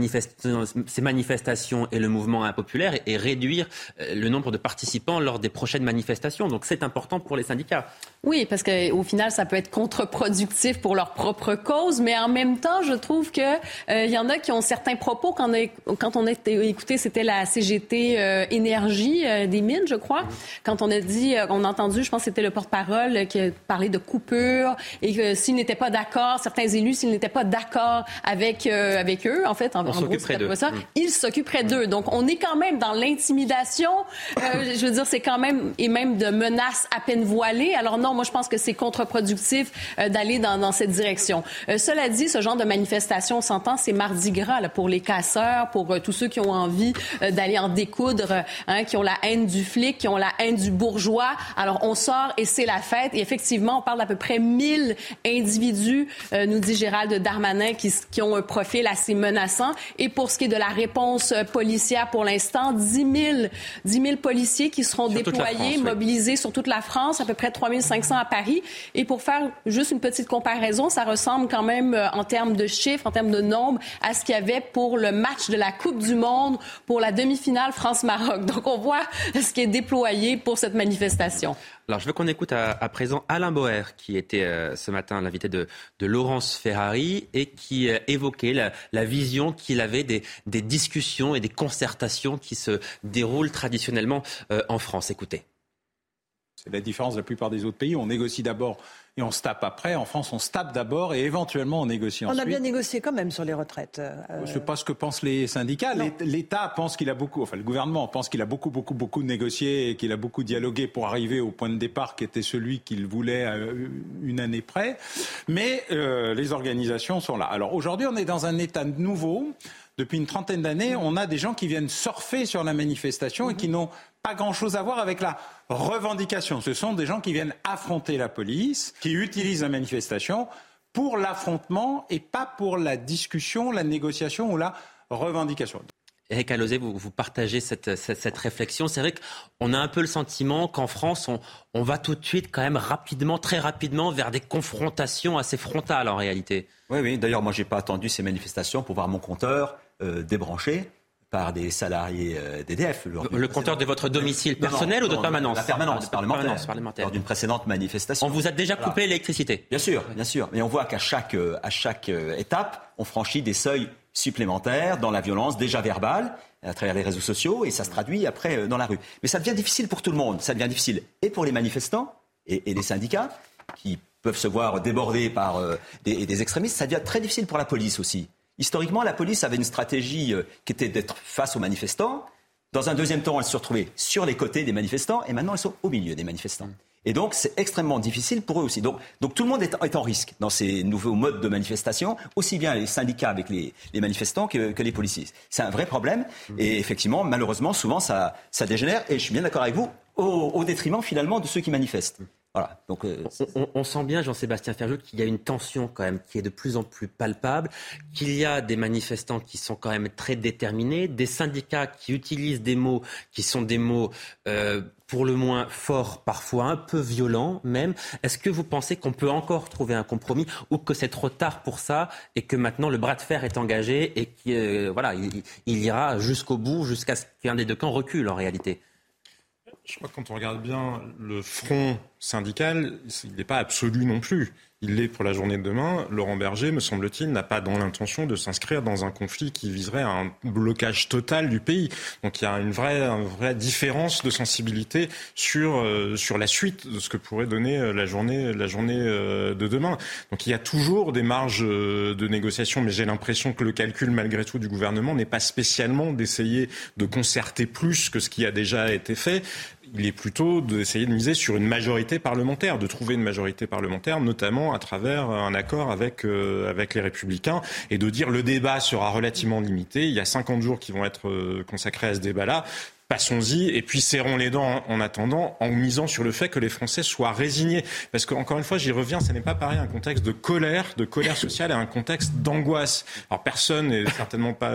ces manifestations et le mouvement impopulaire et, et réduire euh, le nombre de participants lors des prochaines manifestations. Donc c'est important pour les syndicats. Oui, parce qu'au final, ça peut être contre-productif pour leur propre cause, mais en même temps, je trouve que euh, il y en a qui ont certains propos. Quand on a, quand on a écouté, c'était la CGT Énergie des mines, je crois quand on a dit, euh, on a entendu, je pense que c'était le porte-parole qui parlé de coupure et que s'ils n'étaient pas d'accord, certains élus, s'ils n'étaient pas d'accord avec, euh, avec eux, en fait, en, on s'occuperait d'eux. Ça, mm. ils s'occuperaient d'eux. Donc, on est quand même dans l'intimidation. Euh, je veux dire, c'est quand même, et même de menaces à peine voilées. Alors non, moi, je pense que c'est contre-productif d'aller dans, dans, cette direction. cela dit, ce genre de manifestation, on s'entend, c'est mardi gras là, pour les casseurs, pour tous ceux qui ont envie d'aller en découdre, hein, qui ont la haine du flic qui ont la haine du bourgeois. Alors, on sort et c'est la fête. Et effectivement, on parle d'à peu près 1000 individus, euh, nous dit Gérald Darmanin, qui, qui, ont un profil assez menaçant. Et pour ce qui est de la réponse euh, policière, pour l'instant, 10 000, 10 000 policiers qui seront déployés, mobilisés sur toute la France, à peu près 3 500 à Paris. Et pour faire juste une petite comparaison, ça ressemble quand même euh, en termes de chiffres, en termes de nombre, à ce qu'il y avait pour le match de la Coupe du Monde pour la demi-finale France-Maroc. Donc on voit ce qui est déployé pour cette manifestation. Alors, je veux qu'on écoute à, présent Alain Boer, qui était euh, ce matin l'invité de, Laurence Ferrari et qui euh, évoquait la, vision qu'il avait des, discussions et des concertations qui se déroulent traditionnellement en France. Écoutez. C'est la différence de la plupart des autres pays. On négocie d'abord et on se tape après. En France, on se tape d'abord et éventuellement on négocie ensuite. On a bien négocié quand même sur les retraites. Euh... Je ne sais pas ce que pensent les syndicats. L'État pense qu'il a beaucoup, enfin le gouvernement pense qu'il a beaucoup, beaucoup, beaucoup négocié et qu'il a beaucoup dialogué pour arriver au point de départ qui était celui qu'il voulait euh, une année près. Mais euh, les organisations sont là. Alors aujourd'hui, on est dans un État nouveau depuis une trentaine d'années, on a des gens qui viennent surfer sur la manifestation et qui n'ont pas grand-chose à voir avec la revendication. Ce sont des gens qui viennent affronter la police, qui utilisent la manifestation pour l'affrontement et pas pour la discussion, la négociation ou la revendication. Eric Alosé, vous, vous partagez cette, cette, réflexion. C'est vrai qu'on a un peu le sentiment qu'en France, on, on, va tout de suite, quand même, rapidement, très rapidement, vers des confrontations assez frontales en réalité. Oui, oui. D'ailleurs, moi, je n'ai pas attendu ces manifestations pour voir mon compteur euh, débranché par des salariés euh, d'EDF. Le, compteur de votre domicile personnel ou de permanence La permanence, parlementaire, Lors d'une précédente manifestation. On vous a déjà coupé l'électricité Bien sûr, bien sûr. Mais on voit qu'à chaque, euh, à chaque étape, on franchit des seuils supplémentaires dans la violence déjà verbale à travers les réseaux sociaux et ça se traduit après dans la rue. Mais ça devient difficile pour tout le monde. Ça devient difficile et pour les manifestants et, les syndicats qui peuvent se voir débordés par des, des extrémistes. Ça devient très difficile pour la police aussi. Historiquement, la police avait une stratégie euh, qui était d'être face aux manifestants. Dans un deuxième temps, elle se retrouvait sur les côtés des manifestants et maintenant elles sont au milieu des manifestants. Et donc, c'est extrêmement difficile pour eux aussi. Donc, donc tout le monde est, en risque dans ces nouveaux modes de manifestation, aussi bien les syndicats avec les, manifestants que, les policiers. C'est un vrai problème. Et effectivement, malheureusement, souvent, ça, ça dégénère. Et je suis bien d'accord avec vous, au, au, détriment finalement de ceux qui manifestent. Donc, euh, on, sent bien, Jean-Sébastien Ferjou, qu'il y a une tension quand même qui est de plus en plus palpable, qu'il y a des manifestants qui sont quand même très déterminés, des syndicats qui utilisent des mots qui sont des mots euh, pour le moins forts, parfois un peu violents même. Est-ce que vous pensez qu'on peut encore trouver un compromis ou que c'est trop tard pour ça et que maintenant le bras de fer est engagé et qu'il euh, voilà, il, il ira jusqu'au bout, jusqu'à ce qu'un des deux camps recule en réalité? Je crois que quand on regarde bien le front syndical, il n'est pas absolu non plus il l'est pour la journée de demain. Laurent Berger, me semble-t-il, n'a pas dans l'intention de s'inscrire dans un conflit qui viserait à un blocage total du pays. Donc il y a une vraie, différence de sensibilité sur, euh, sur la suite de ce que pourrait donner euh, la journée, la journée euh, de demain. Donc il y a toujours des marges de négociation, mais j'ai l'impression que le calcul, malgré tout, du gouvernement n'est pas spécialement d'essayer de concerter plus que ce qui a déjà été fait il est plutôt d'essayer de miser sur une majorité parlementaire, de trouver une majorité parlementaire, notamment à travers un accord avec, euh, avec les Républicains, et de dire le débat sera relativement limité. Il y a 50 jours qui vont être euh, consacrés à ce débat-là passons-y et puis serrons les dents en, attendant, en misant sur le fait que les Français soient résignés. Parce que encore une fois, j'y reviens, ce n'est pas pareil un contexte de colère, de colère sociale et un contexte d'angoisse. Alors personne, et certainement pas,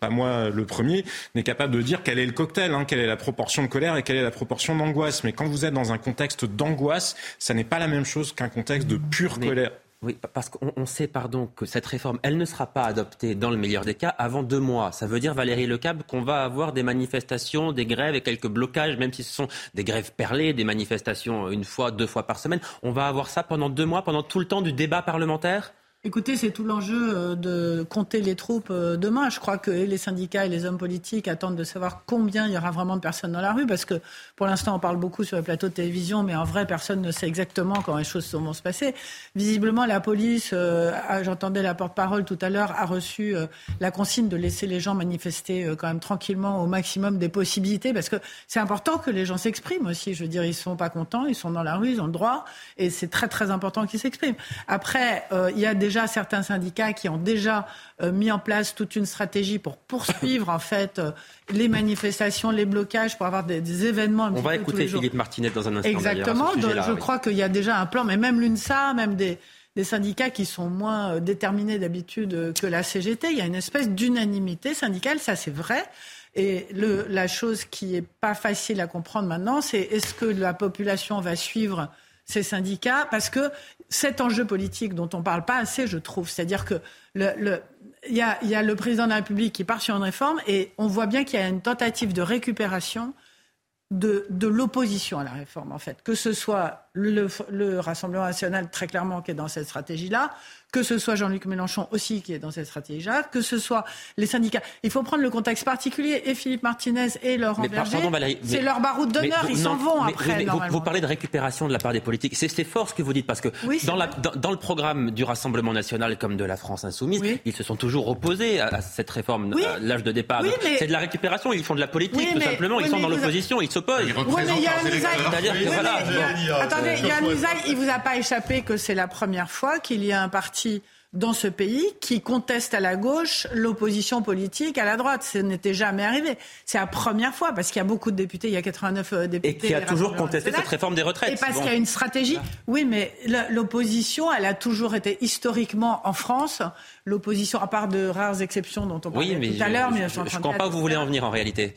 pas moi le premier, n'est capable de dire quel est le cocktail, hein, quelle est la proportion de colère et quelle est la proportion d'angoisse. Mais quand vous êtes dans un contexte d'angoisse, ça n'est pas la même chose qu'un contexte de pure colère. Oui, parce qu'on sait, pardon, que cette réforme, elle ne sera pas adoptée dans le meilleur des cas avant deux mois. Ça veut dire, Valérie Lecable, qu'on va avoir des manifestations, des grèves et quelques blocages, même si ce sont des grèves perlées, des manifestations une fois, deux fois par semaine. On va avoir ça pendant deux mois, pendant tout le temps du débat parlementaire? Écoutez, c'est tout l'enjeu euh, de compter les troupes euh, demain. Je crois que les syndicats et les hommes politiques attendent de savoir combien il y aura vraiment de personnes dans la rue, parce que pour l'instant, on parle beaucoup sur les plateaux de télévision, mais en vrai, personne ne sait exactement comment les choses vont se passer. Visiblement, la police, euh, j'entendais la porte-parole tout à l'heure, a reçu la consigne de laisser les gens manifester quand même tranquillement au maximum des possibilités, parce que c'est important que les gens s'expriment aussi. Je veux dire, ils sont pas contents, ils sont dans la rue, ils ont le droit, et c'est très très important qu'ils s'expriment. Après, il y a déjà certains syndicats qui ont déjà euh, mis en place toute une stratégie pour poursuivre en fait euh, les manifestations, les blocages, pour avoir des, événements. On va écouter Philippe Martinet dans un instant. Exactement. je crois qu'il y a déjà un plan, mais même l'UNSA, même des, des syndicats qui sont moins euh, déterminés d'habitude que la CGT. Il y a une espèce d'unanimité syndicale, ça c'est vrai. Et le, la chose qui n'est pas facile à comprendre maintenant, c'est est-ce que la population va suivre ces syndicats Parce que cet enjeu politique dont on ne parle pas assez, je trouve. C'est-à-dire que le, il y, a, y, a, le président de la République qui part sur une réforme et on voit bien qu'il y a une tentative de récupération de, de l'opposition à la réforme, en fait. Que ce soit le, le, Rassemblement national, très clairement, qui est dans cette stratégie-là, que ce soit Jean-Luc Mélenchon aussi qui est dans cette stratégie-là, que ce soit les syndicats. Il faut prendre le contexte particulier. Et Philippe Martinez et Laurent Berger, c'est leur baroud d'honneur, ils s'en vont après. vous, vous, parlez de récupération de la part des politiques. C'est fort ce que vous dites, parce que dans, la, dans, le programme du Rassemblement national comme de la France insoumise, ils se sont toujours opposés à, cette réforme, l'âge de départ. C'est de la récupération, ils font de la politique, tout simplement. Ils sont dans l'opposition, ils s'opposent. C'est-à-dire que voilà. Attendez, Yann il vous a pas échappé que c'est la première fois qu'il y a un parti dans ce pays qui conteste à la gauche l'opposition politique à la droite. Ce n'était jamais arrivé. C'est la première fois parce qu'il y a beaucoup de députés, il y a 89 euh, députés. Et qui a toujours contesté cette réforme des retraites. Et parce qu'il y a une stratégie. Oui, mais l'opposition, elle a toujours été historiquement en France. L'opposition, à part de rares exceptions dont on parlait tout à l'heure. Je ne comprends pas où vous voulez en venir en réalité.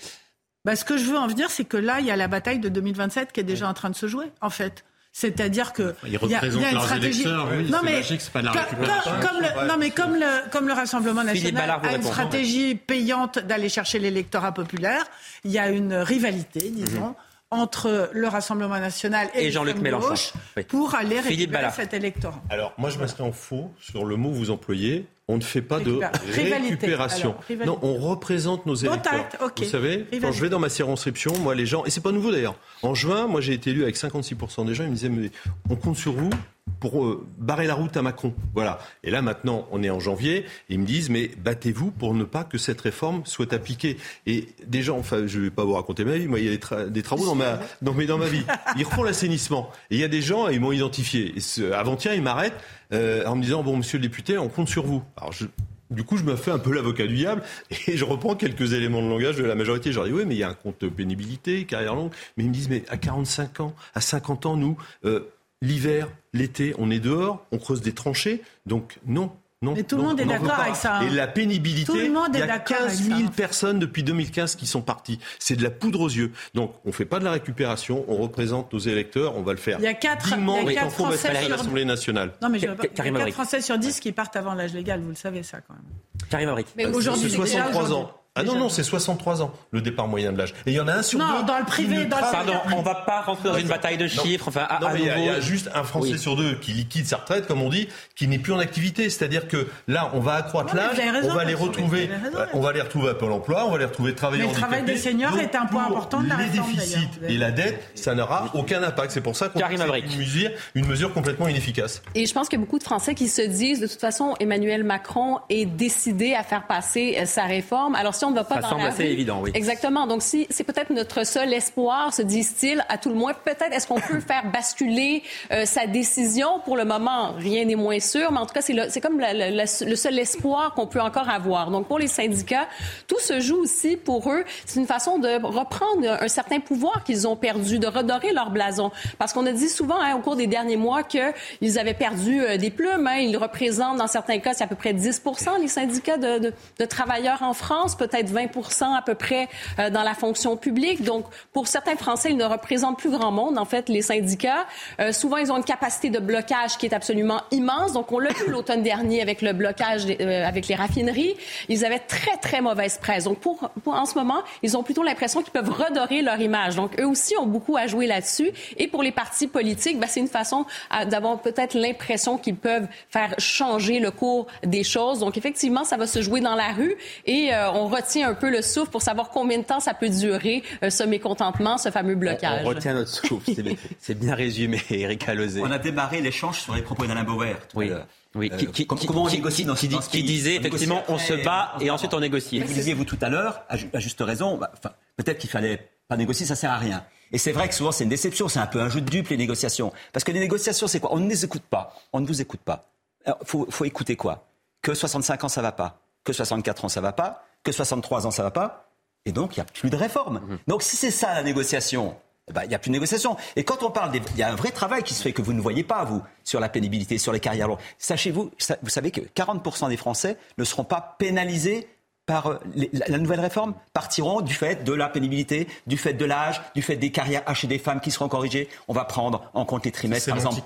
Bah, ce que je veux en venir, c'est que là, il y a la bataille de 2027 qui est déjà en train de se jouer, en fait. C'est-à-dire que il y, a, une stratégie. non mais pas la comme, le, non mais comme le comme le Rassemblement national a une stratégie payante d'aller chercher l'électorat populaire, il y a une rivalité, disons. Mhm. entre le Rassemblement national et, Jean-Luc Mélenchon pour aller récupérer cet électorat. Alors moi je m'inscris en faux sur le mot que vous employez on ne fait pas de récupération. non, on représente nos électeurs. Vous savez, quand je vais dans ma circonscription, moi, les gens, et c'est pas nouveau d'ailleurs. En juin, moi, j'ai été élu avec 56% des gens. Ils me disaient, mais on compte sur vous pour euh, barrer la route à Macron. Voilà. Et là, maintenant, on est en janvier. ils me disent, mais battez-vous pour ne pas que cette réforme soit appliquée. Et des gens, enfin, je ne vais pas vous raconter ma vie. Moi, il y a des, travaux dans ma, dans, dans ma vie. Ils refont l'assainissement. Et il y a des gens, ils m'ont identifié. Avant-hier, ils m'arrêtent euh, en me disant, bon, monsieur le député, on compte sur vous. Alors, je, du coup, je me fais un peu l'avocat du diable et je reprends quelques éléments de langage de la majorité. Je leur dis, oui, mais il y a un compte pénibilité, carrière longue. Mais ils me disent, mais à 45 ans, à 50 ans, nous, euh, L'hiver, l'été, on est dehors, on creuse des tranchées. Donc non, non, Mais tout le monde est d'accord avec ça. Hein. Et la pénibilité, il y a 15 000 personnes depuis 2015 qui sont parties. C'est de la poudre aux yeux. Donc, on ne fait pas de la récupération, on représente nos électeurs, on va le faire. Il y a 4, il y a Français sur... l'Assemblée nationale. Non, mais je pas... il y a 4 Français sur 10 qui partent avant l'âge légal, vous le savez ça quand même. Karim Abric. Mais aujourd'hui, c'est 63 ans. Ah non, non, c'est 63 ans, le départ moyen de l'âge. Et il y en a un sur non, deux. dans le privé, dans le Pardon, on va pas rentrer dans une bataille de chiffres. Enfin, non, mais il y, a juste un Français sur deux qui liquide sa retraite, comme on dit, qui n'est plus en activité. C'est-à-dire que là, on va accroître l'âge, on va les retrouver, on va les retrouver à Pôle emploi, on va les retrouver travailler mais le travail des seniors est un point important de la Les déficits et la dette, ça n'aura aucun impact. C'est pour ça qu'on une mesure, une mesure complètement inefficace. Et je pense qu'il y a beaucoup de Français qui se disent, de toute façon, Emmanuel Macron est décidé à faire passer euh, sa réforme. Alors, ne va pas Ça dans semble la assez rue- évident, oui. Exactement. Donc, si c'est peut-être notre seul espoir, se disent-ils, à tout le moins, peut-être est-ce qu'on peut faire basculer euh, sa décision? Pour le moment, rien n'est moins sûr, mais en tout cas, c'est comme la- la- la- le seul espoir qu'on peut encore avoir. Donc, pour les syndicats, tout se joue aussi pour eux. C'est une façon de reprendre un certain pouvoir qu'ils ont perdu, de redorer leur blason. Parce qu'on a dit souvent hein, au cours des derniers mois qu'ils avaient perdu euh, des plumes. hein. Ils représentent, dans certains cas, c'est à peu près 10 les syndicats de, de- de travailleurs en France, peut-être 20 à peu près euh, dans la fonction publique. Donc, pour certains Français, ils ne représentent plus grand monde, en fait, les syndicats. Euh, souvent, ils ont une capacité de blocage qui est absolument immense. Donc, on l'a vu l'automne dernier avec le blocage euh, avec les raffineries. Ils avaient très, très mauvaise presse. Donc, pour, en ce moment, ils ont plutôt l'impression qu'ils peuvent redorer leur image. Donc, eux aussi ont beaucoup à jouer là-dessus. Et pour les partis politiques, ben, c'est une façon d'avoir peut-être l'impression qu'ils peuvent faire changer le cours des choses. Donc, effectivement, ça va se jouer dans la rue et on retient un peu le souffle pour savoir combien de temps ça peut durer, euh, ce mécontentement, ce fameux blocage. On retient notre souffle. C'est bien- résumé, Eric Alozé. On a démarré l'échange sur les propos d'Alain Beauvert. tout à Oui. Euh, qui, qui- com- qui- comment on qui- négocie dans, ce qui disait On effectivement on se bat et ensuite on négocie. Vous disiez vous tout à l'heure, à, ju- à juste raison, bah, peut-être qu'il fallait pas négocier, ça sert à rien. Et c'est vrai que souvent c'est une déception, c'est un peu un jeu de dupes les négociations. Parce que les négociations c'est quoi? On ne les écoute pas, on ne vous écoute pas. Alors, faut, faut écouter quoi? Que 65 ans ça va pas, que 64 ans ça va pas, que 63 ans ça va pas, et donc il n'y a plus de réforme. Donc si c'est ça la négociation, eh ben, il n'y a plus de négociation. Et quand on parle, il y a un vrai travail qui se fait que vous ne voyez pas, vous, sur la pénibilité, sur les carrières longues. Sachez-vous, sa- vous savez que 40% des Français ne seront pas pénalisés par euh, les- la, nouvelle réforme, partiront du fait de la pénibilité, du fait de l'âge, du fait des carrières hachées des femmes qui seront corrigées. On va prendre en compte les trimestres, C'est par exemple. intéressant,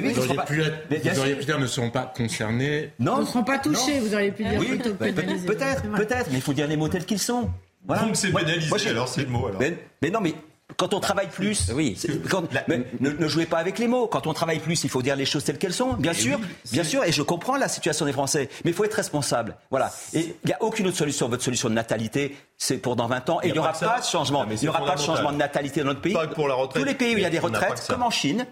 oui, ils vous sont auriez pas- pu, être- Mais bien vous auriez pu dire ne seront pas concernés. Non. Ils ne seront pas touchés, Non. vous auriez pu dire Oui, plutôt bah, peut- peut-être, peut-être, mais il faut dire les mots tels qu'ils sont. Donc c'est Moi- pénalisé, moi, je- alors c'est le mot alors. Mais, mais non, mais quand on travaille plus, Oui. quand- mais ne, ne jouez pas avec les mots. Quand on travaille plus, il faut dire les choses telles qu'elles sont. Bien sûr, bien sûr, et je comprends la situation des Français, mais il faut être responsable. Voilà. Et il n'y a aucune autre solution. Votre solution de natalité, c'est pour dans 20 ans, et il n'y aura pas de changement. Ah, Il n'y aura pas de changement de natalité dans notre pays. Pas pour la retraite. Tous les pays où il y a des retraites, comme en Chine,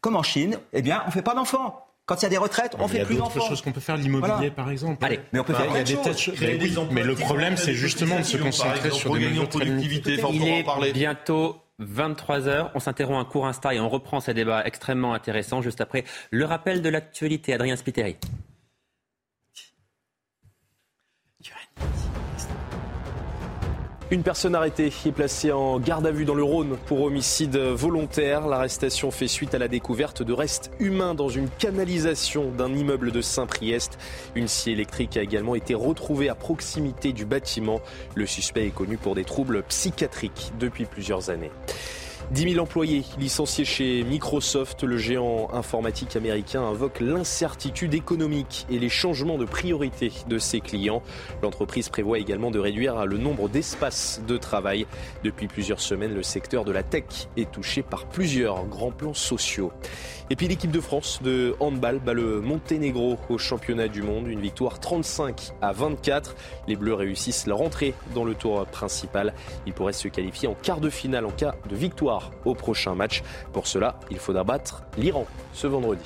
comme en Chine, eh bien, on fait pas d'enfants. Quand il y a des retraites, on Il y fait a plus d'autres d'enfants. choses qu'on peut faire, l'immobilier Voilà. par exemple. Allez, mais on peut Bah, faire il y a plein de des choses. tas de choses. Créer Mais oui, mais le problème, c'est justement de se concentrer sur des mesures productivité, Il est parler. bientôt 23h. On s'interrompt un court instant et on reprend ce débat extrêmement intéressant juste après le rappel de l'actualité. Adrien Spiteri. Une personne arrêtée est placée en garde à vue dans le Rhône pour homicide volontaire. L'arrestation fait suite à la découverte de restes humains dans une canalisation d'un immeuble de Saint-Priest. Une scie électrique a également été retrouvée à proximité du bâtiment. Le suspect est connu pour des troubles psychiatriques depuis plusieurs années. 10 000 employés licenciés chez Microsoft, le géant informatique américain invoque l'incertitude économique et les changements de priorité de ses clients. L'entreprise prévoit également de réduire le nombre d'espaces de travail. Depuis plusieurs semaines, le secteur de la tech est touché par plusieurs grands plans sociaux. Et puis l'équipe de France de handball bat le Monténégro au championnat du monde. Une victoire 35 à 24. Les Bleus réussissent leur entrée dans le tour principal. Ils pourraient se qualifier en quart de finale en cas de victoire au prochain match. Pour cela, il faudra battre l'Iran ce vendredi.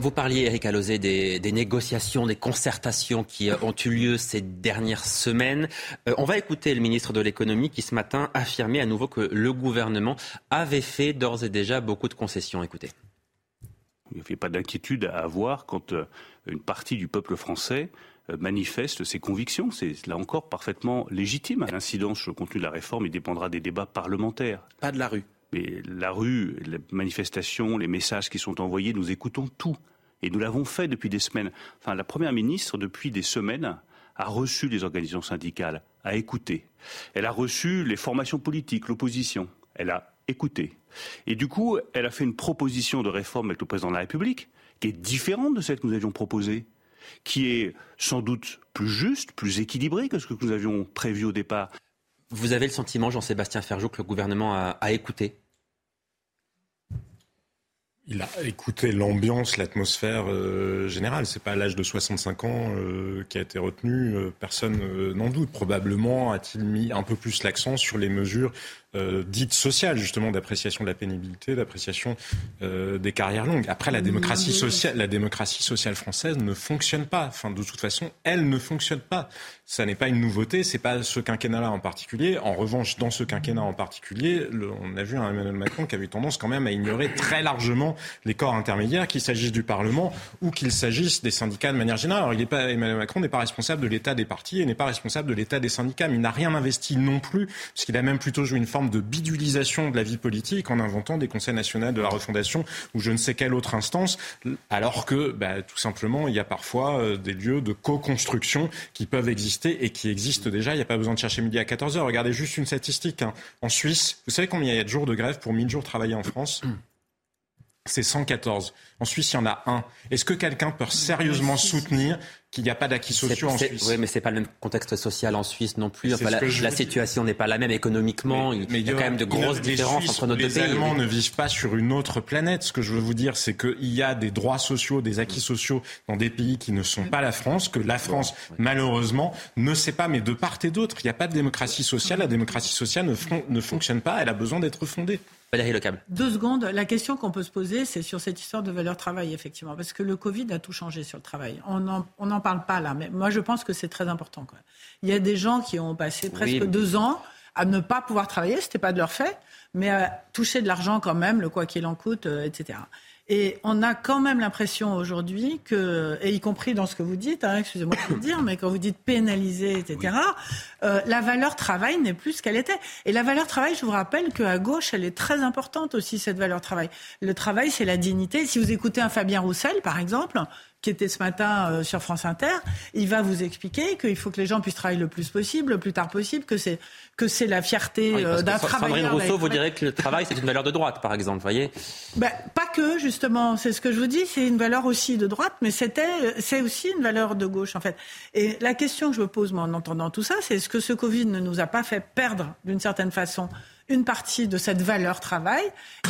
Vous parliez, Eric Alozé, des, des négociations, des concertations qui euh, ont eu lieu ces dernières semaines. Euh, on va écouter le ministre de l'économie qui ce matin affirmait à nouveau que le gouvernement avait fait d'ores et déjà beaucoup de concessions. Écoutez. Il n'y avait pas d'inquiétude à avoir quand euh, une partie du peuple français manifeste ses convictions. C'est là encore parfaitement légitime. L'incidence sur le contenu de la réforme, il dépendra des débats parlementaires. Pas de la rue. Mais la rue, les manifestations, les messages qui sont envoyés, nous écoutons tout. Et nous l'avons fait depuis des semaines. Enfin, la Première ministre, depuis des semaines, a reçu les organisations syndicales, a écouté. Elle a reçu les formations politiques, l'opposition. Elle a écouté. Et du coup, elle a fait une proposition de réforme avec le président de la République qui est différente de celle que nous avions proposée, qui est sans doute plus juste, plus équilibrée que ce que nous avions prévu au départ. Vous avez le sentiment, Jean-Sébastien Ferjou, que le gouvernement a, écouté? Il a écouté l'ambiance, l'atmosphère euh, générale. C'est pas l'âge de 65 ans euh, qui a été retenu. Euh, personne euh, n'en doute. Probablement a-t-il mis un peu plus l'accent sur les mesures dites sociales, justement, d'appréciation de la pénibilité, d'appréciation des carrières longues. Après, la démocratie sociale, la démocratie sociale française ne fonctionne pas. Enfin, de toute façon, elle ne fonctionne pas. Ça n'est pas une nouveauté. C'est pas ce quinquennat-là en particulier. En revanche, dans ce quinquennat en particulier, on a vu un Emmanuel Macron qui avait eu tendance quand même à ignorer très largement les corps intermédiaires, qu'il s'agisse du Parlement ou qu'il s'agisse des syndicats de manière générale. Alors, Emmanuel Macron n'est pas responsable de l'état des partis et n'est pas responsable de l'état des syndicats, mais il n'a rien investi non plus, puisqu'il a même plutôt joué une forme de bidulisation de la vie politique en inventant des conseils nationaux de la refondation ou je ne sais quelle autre instance, alors que, bah, tout simplement, il y a parfois euh, des lieux de co-construction qui peuvent exister et qui existent déjà. Il n'y a pas besoin de chercher midi à 14h. Regardez juste une statistique. hein. En Suisse, vous savez combien il y a de jours de grève pour 1000 jours travaillés en France? C'est 114. En Suisse, il y en a un. Est-ce que quelqu'un peut sérieusement soutenir qu'il n'y a pas d'acquis sociaux en C'est- Suisse Oui, mais c'est pas le même contexte social en Suisse non plus. Enfin, la, situation n'est pas la même économiquement. il, il y a quand même de grosses les différences Suisses entre nos deux les pays. Allemands ne vivent pas sur une autre planète. Ce que je veux vous dire, c'est qu'il y a des droits sociaux, des acquis sociaux dans des pays qui ne sont pas la France, que la France, malheureusement, ne sait pas. Mais de part et d'autre, il n'y a pas de démocratie sociale. La démocratie sociale ne, fon- ne fonctionne pas. Elle a besoin d'être fondée. Valérie Le Câble. Deux secondes. La question qu'on peut se poser, c'est sur cette histoire de valeur travail, effectivement. Parce que le Covid a tout changé sur le travail. On n'en on parle pas là, mais moi, je pense que c'est très important. Même. Il y a des gens qui ont passé presque mais- deux ans à ne pas pouvoir travailler, c'était pas de leur fait, mais à toucher de l'argent quand même, le quoi qu'il en coûte, euh, etc. Et on a quand même l'impression aujourd'hui que, et y compris dans ce que vous dites, hein, excusez-moi de le dire, mais quand vous dites pénaliser, etc., euh, la valeur travail n'est plus ce qu'elle était. Et la valeur travail, je vous rappelle qu'à gauche, elle est très importante aussi, cette valeur travail. Le travail, c'est la dignité. Si vous écoutez un Fabien Roussel, par exemple, qui était ce matin euh, sur France Inter, il va vous expliquer qu'il faut que les gens puissent travailler le plus possible, le plus tard possible, que c'est que c'est la fierté Oui, euh, d'un Sa- Sandrine travailleur. Rousseau vous dirait que le travail, c'est une valeur de droite, par exemple, voyez ben, pas que, justement. C'est ce que je vous dis. C'est une valeur aussi de droite, mais c'était, c'est aussi une valeur de gauche, en fait. Et la question que je me pose, moi, en entendant tout ça, c'est est-ce que ce Covid ne nous a pas fait perdre, d'une certaine façon, une partie de cette valeur travail.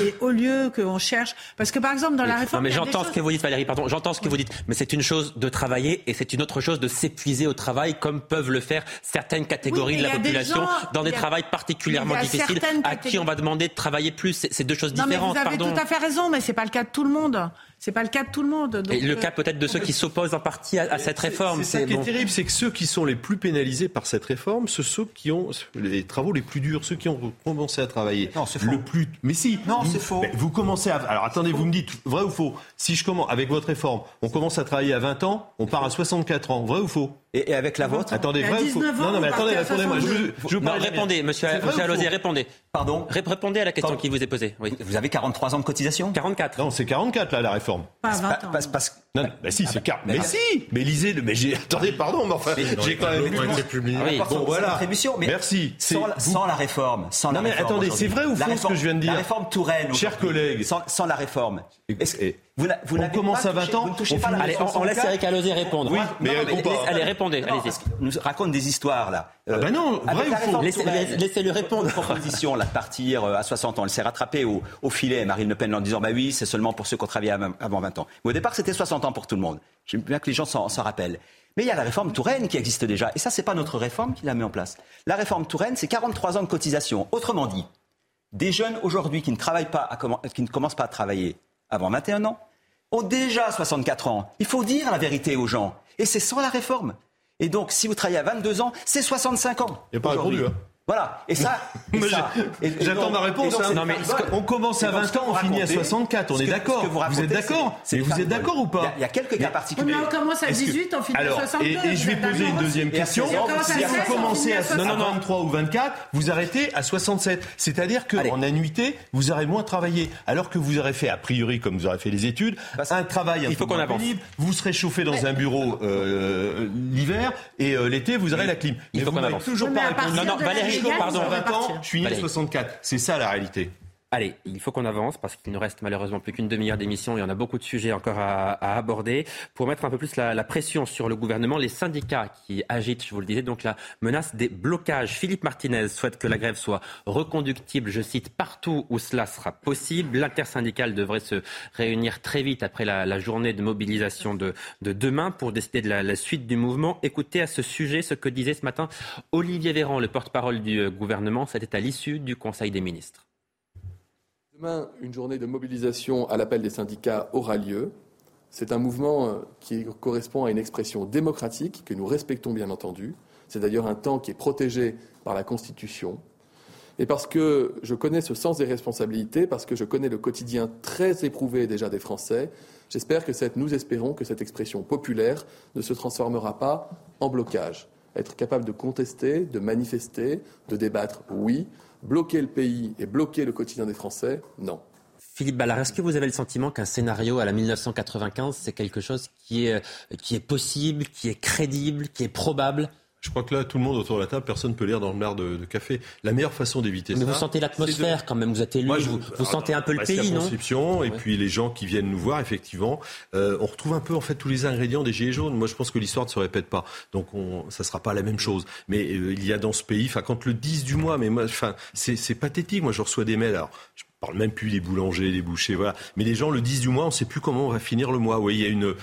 Et au lieu qu'on cherche parce que par exemple dans la réforme Non, mais j'entends ce choses- que vous dites, Valérie, pardon, j'entends ce que vous dites, mais c'est une chose de travailler et c'est une autre chose de s'épuiser au travail, comme peuvent le faire certaines catégories Oui, de la des population gens- dans des a- travails particulièrement difficiles, à qui on va demander de travailler plus. C'est deux choses non mais vous avez pardon. tout à fait raison mais c'est pas le cas de tout le monde c'est pas le cas de tout le monde Donc, Et le euh, cas peut-être de ceux qui s'opposent en partie à, à cette réforme. C'est ça qui bon. est terrible, c'est que ceux qui sont les plus pénalisés par cette réforme, ce sont ceux qui ont les travaux les plus durs, ceux qui ont commencé à travailler. Non, c'est faux. Le plus, mais si. Non, vous- c'est faux. mais Vous commencez à. Alors attendez, vous me dites vrai ou faux Si je commence avec votre réforme, on commence à travailler à 20 ans, on part à 64 ans. Vrai ou faux? Et, et avec la vôtre? Attendez, vrai ou faux? 19 ans, Non, non, mais attendez, attendez-moi. Je, vous- 62. je vous Non, répondez, monsieur, monsieur Alosier, répondez. Pardon? Ré- Répondez à la question Pardon. qui vous est posée. Oui. Vous avez 43 ans de cotisation? 44. Non, c'est 44 là la réforme. Pas à 20 Pas- ans Non, non, bah si, c'est 40. mais- Mais si Mais lisez, le- mais j'ai. Attendez, pardon, mais enfin, j'ai quand même. publiés. Oui, Rapport bon, voilà. mais Merci. Sans, la- vous- sans la réforme. Sans Non, la mais réforme attendez, c'est vrai ou faux ce que je viens de dire La réforme Touraine. Chers collègues. Sans, sans la réforme. Et- vous, vous on commence à 20 touché- ans, Vous ne touchez on pas la Allez, on, on laisse 64. Eric Alosier répondre. Oui, mais pas. laisse- Allez, répondez, qu'il nous raconte des histoires là. Ah bah non, avec vrai la ou faux laissez-le répondre. Une proposition là de partir euh, à 60 ans. Elle s'est rattrapée au, au filet, Marine Le Pen, en disant bah oui, c'est seulement pour ceux qui ont travaillé avant avant 20 ans. Mais au départ, c'était 60 pour tout le monde. J'aime bien que les gens s'en rappellent. Mais il y a la réforme Touraine qui existe déjà. Et ça, c'est pas notre réforme qui l'a mis en place. La réforme Touraine, c'est 43 ans de cotisation. Autrement dit, des jeunes aujourd'hui qui ne travaillent pas, à qui ne commencent pas à travailler avant 21 ans, ont déjà 64 ans. Il faut dire la vérité aux gens. Et c'est sans la réforme. Et donc, si vous travaillez à 22 ans, c'est 65 ans. Il n'a pas aujourd'hui. répondu, hein. Voilà. Et ça. J'attends ma et réponse. donc, hein. Non, mais que- on commence à Et donc, 20 ce que ans, on finit à racontez, 64, on est d'accord. Vous êtes d'accord des vous êtes d'accord ou pas Il y a- Il y a quelques cas particuliers. mais on commence à Est-ce que- 18 on finit à Alors, 62 et, et je vais poser une deuxième question. 16 ans, on commence à Si 16, vous commencez à à 60. non, non, 23 ou 24, vous arrêtez à 67. C'est-à-dire qu'en annuité, vous aurez moins travaillé. Alors que vous aurez fait, a priori, comme vous aurez fait les études, un travail un Il faut peu qu'on moins avance. pénible. Vous serez chauffé dans un bureau euh, l'hiver et euh, l'été, vous aurez la clim. Il Mais faut vous avance. toujours mais pas répondu. Non, non, Valérie, pardon, vous À aurez 20 ans, je suis né en Valérie. 64. C'est ça la réalité. Allez, il faut qu'on avance parce qu'il nous reste malheureusement plus qu'une demi-heure d'émission et on a beaucoup de sujets encore à, aborder. Pour mettre un peu plus la, pression sur le gouvernement, les syndicats qui agitent, je vous le disais, donc la menace des blocages. Philippe Martinez souhaite que la grève soit reconductible, je cite, partout où cela sera possible. L'intersyndicale devrait se réunir très vite après la, journée de mobilisation de, demain pour décider de la, la, suite du mouvement. Écoutez à ce sujet ce que disait ce matin Olivier Véran, le porte-parole du gouvernement. C'était à l'issue du Conseil des ministres. Demain, une journée de mobilisation à l'appel des syndicats aura lieu. C'est un mouvement euh, qui correspond à une expression démocratique que nous respectons bien entendu. C'est d'ailleurs un temps qui est protégé par la Constitution. Et parce que je connais ce sens des responsabilités, parce que je connais le quotidien très éprouvé déjà des Français, j'espère que cette, nous espérons que cette expression populaire ne se transformera pas en blocage. Être capable de contester, de manifester, de débattre, oui, bloquer le pays et bloquer le quotidien des Français, non. Philippe Ballard, est-ce que vous avez le sentiment qu'un scénario à la 1995, c'est quelque chose qui est, qui est possible, qui est crédible, qui est probable? Je crois que là, tout le monde autour de la table, personne ne peut lire dans le mer de, café. La meilleure façon d'éviter ça. Mais vous sentez l'atmosphère quand même, vous êtes élu, vous, vous, sentez un peu le pays, la non? Et puis les gens qui viennent nous voir, effectivement, euh, on retrouve un peu en fait tous les ingrédients des Gilets jaunes. Moi, je pense que l'histoire ne se répète pas. Donc, on, ça ne sera pas la même chose. Mais euh, il y a dans ce pays, enfin, quand le 10 du mois, mais moi, enfin, c'est pathétique. Moi, je reçois des mails. Alors, parle même plus des boulangers, des bouchers, voilà. Mais les gens le disent du mois, on ne sait plus comment on va finir le mois. Oui, il y a une,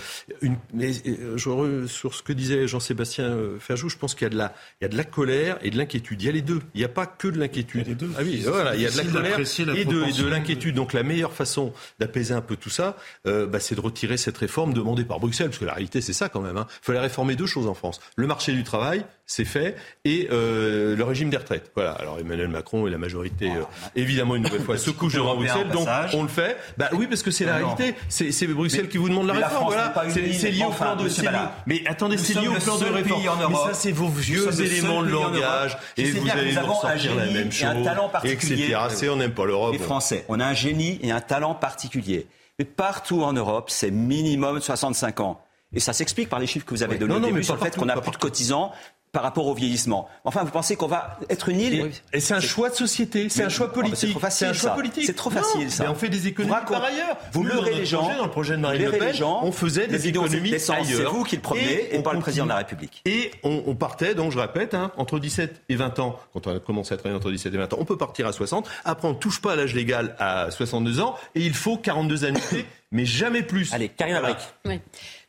une mais euh, je, sur ce que disait Jean-Sébastien euh, Ferjou, je pense qu'il y a de la, il y a de la colère et de l'inquiétude. Il y a les deux. Il n'y a pas que de l'inquiétude. Ah oui, voilà, il y a de la colère et de, de l'inquiétude. Donc la meilleure façon d'apaiser un peu tout ça, euh, bah, c'est de retirer cette réforme demandée par Bruxelles, parce que la réalité c'est ça quand même. Hein. Il fallait réformer deux choses en France le marché du travail c'est fait, et euh, le régime des retraites. Voilà. Alors Emmanuel Macron et la majorité, euh, évidemment, une nouvelle fois, se Bruxelles, donc on le fait. Bah oui, parce que c'est la réalité. C'est Bruxelles qui vous demande la réforme. voilà. C'est lié au plan de. Mais attendez, c'est lié au plan de réforme. Mais ça, c'est vos vieux éléments de langage, et vous allez nous sortir la même chose, etc. C'est on n'aime pas l'Europe. Les Français, on a un génie et un talent particulier. Mais partout en Europe, c'est minimum 65 ans. Et ça s'explique par les chiffres que vous avez donnés non, non, mais sur le fait qu'on a plus de cotisants, par rapport au vieillissement. Enfin, vous pensez qu'on va être une île Et, c'est un choix de société, c'est un choix politique. c'est un choix politique. C'est trop facile, ça. Mais on fait des économies par ailleurs. Vous leurrez les gens. Dans le projet de Marine Le Pen, on faisait des économies ailleurs. C'est vous qui le promenez et, pas le président de la République. Et on, partait, donc je répète, hein, entre 17 et 20 ans, quand on a commencé à travailler entre 17 et 20 ans, on peut partir à 60. Après, on ne touche pas à l'âge légal à 62 ans et il faut 42 annuités, mais jamais plus. Allez, Karine voilà. Oui.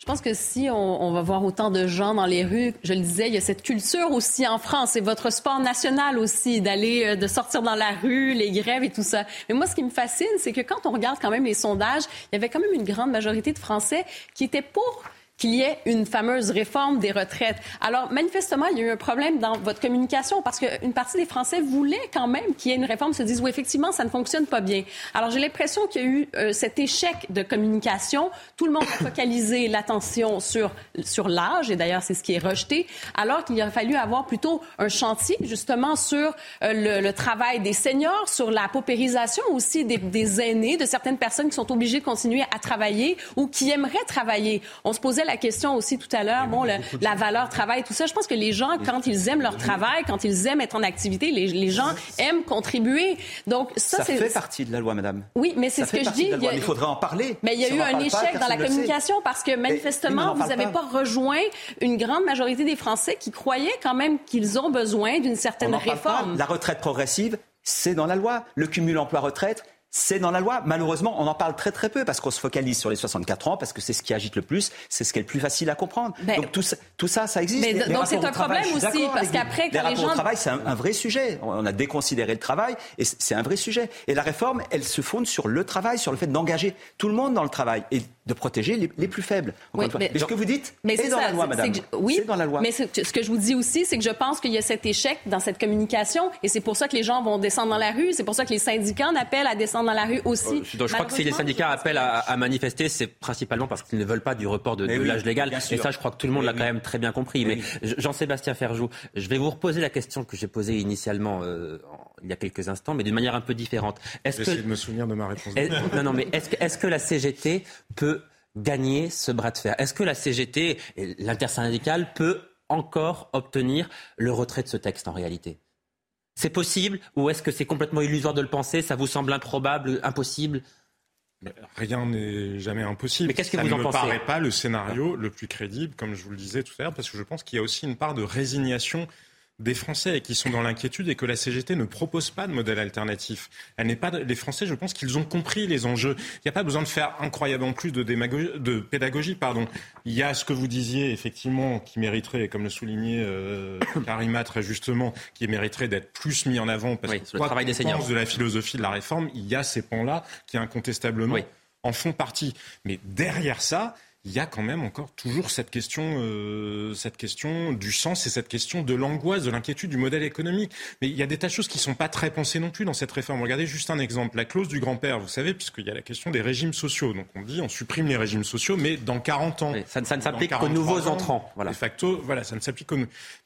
Je pense que si on, va voir autant de gens dans les rues, je le disais, il y a cette culture aussi en France. C'est votre sport national aussi d'aller, euh, de sortir dans la rue, les grèves et tout ça. Mais moi, ce qui me fascine, c'est que quand on regarde quand même les sondages, il y avait quand même une grande majorité de Français qui étaient pour qu'il y ait une fameuse réforme des retraites. Alors, manifestement, il y a eu un problème dans votre communication parce qu'une partie des Français voulaient quand même qu'il y ait une réforme, se disent, oui, effectivement, ça ne fonctionne pas bien. Alors, j'ai l'impression qu'il y a eu euh, cet échec de communication. Tout le monde a focalisé l'attention sur, sur l'âge, et d'ailleurs, c'est ce qui est rejeté, alors qu'il aurait fallu avoir plutôt un chantier, justement, sur euh, le, travail des seniors, sur la paupérisation aussi des, des aînés, de certaines personnes qui sont obligées de continuer à travailler ou qui aimeraient travailler. On se posait la question aussi tout à l'heure, bon, la valeur travail, tout ça. Je pense que les gens, quand ils aiment leur travail, quand ils aiment être en activité, les, les gens aiment contribuer. Donc ça, ça fait partie de la loi, madame. Oui, mais c'est ce que je dis. Il, il faudrait en parler. Mais il y a eu un échec dans la communication parce que manifestement, vous n'avez pas. rejoint une grande majorité des Français qui croyaient quand même qu'ils ont besoin d'une certaine réforme. La retraite progressive, c'est dans la loi. Le cumul emploi-retraite, c'est dans la loi. Malheureusement, on en parle très très peu parce qu'on se focalise sur les 64 ans, parce que c'est ce qui agite le plus, c'est ce qui est le plus facile à comprendre. donc tout ça, tout ça, ça existe. Mais donc c'est un problème aussi, parce qu'après, quand les, les gens... au travail, c'est un, vrai sujet. On a déconsidéré le travail, et c'est un vrai sujet. Et la réforme, elle se fonde sur le travail, sur le fait d'engager tout le monde dans le travail. Et de protéger les, plus faibles. mais, ce que vous dites, c'est dans la loi, madame. oui, dans la loi. Mais ce que je vous dis aussi, c'est que je pense qu'il y a cet échec dans cette communication, et c'est pour ça que les gens vont descendre dans la rue, c'est pour ça que les syndicats en appellent à descendre dans la rue aussi. Euh, je crois que si les syndicats appellent à, manifester, c'est principalement parce qu'ils ne veulent pas du report de, l'âge légal. Et ça, je crois que tout le monde l'a quand même très bien compris. Mais Jean-Sébastien Ferjou, je vais vous reposer la question que j'ai posée initialement euh, il y a quelques instants, mais d'une manière un peu différente. Est-ce que... de me souvenir de ma réponse. non, non, mais est-ce que, est -ce que la CGT peut gagner ce bras de fer? Est-ce que la CGT, l'intersyndicale, peut encore obtenir le retrait de ce texte en réalité? C'est possible ou est-ce que c'est complètement illusoire de le penser? Ça vous semble improbable, impossible? Rien n'est jamais impossible. Mais qu'est-ce que ça vous en ne me pensez? paraît pas le scénario le plus crédible, comme je vous le disais tout à l'heure, parce que je pense qu'il y a aussi une part de résignation des Français qui sont dans l'inquiétude et que la CGT ne propose pas de modèle alternatif. Elle n'est pas les Français, je pense qu'ils ont compris les enjeux. Il n'y a pas besoin de faire incroyablement plus de, de pédagogie. Pardon. Il y a ce que vous disiez effectivement qui mériterait, comme le soulignait euh, Karima très justement, qui mériterait d'être plus mis en avant parce Oui, que le travail des seniors. de la philosophie de la réforme, il y a ces pans-là qui incontestablement Oui. en font partie. Mais derrière ça, il y a quand même encore toujours cette question, euh, cette question du sens et cette question de l'angoisse, de l'inquiétude du modèle économique. Mais il y a des tas de choses qui ne sont pas très pensées non plus dans cette réforme. Regardez juste un exemple, la clause du grand-père, vous savez, puisqu'il y a la question des régimes sociaux. Donc on dit on supprime les régimes sociaux, mais dans 40 ans. ça, ne- ça ne s'applique qu'aux 43 nouveaux ans, entrants. Voilà. De facto, voilà, ça ne s'applique qu'aux...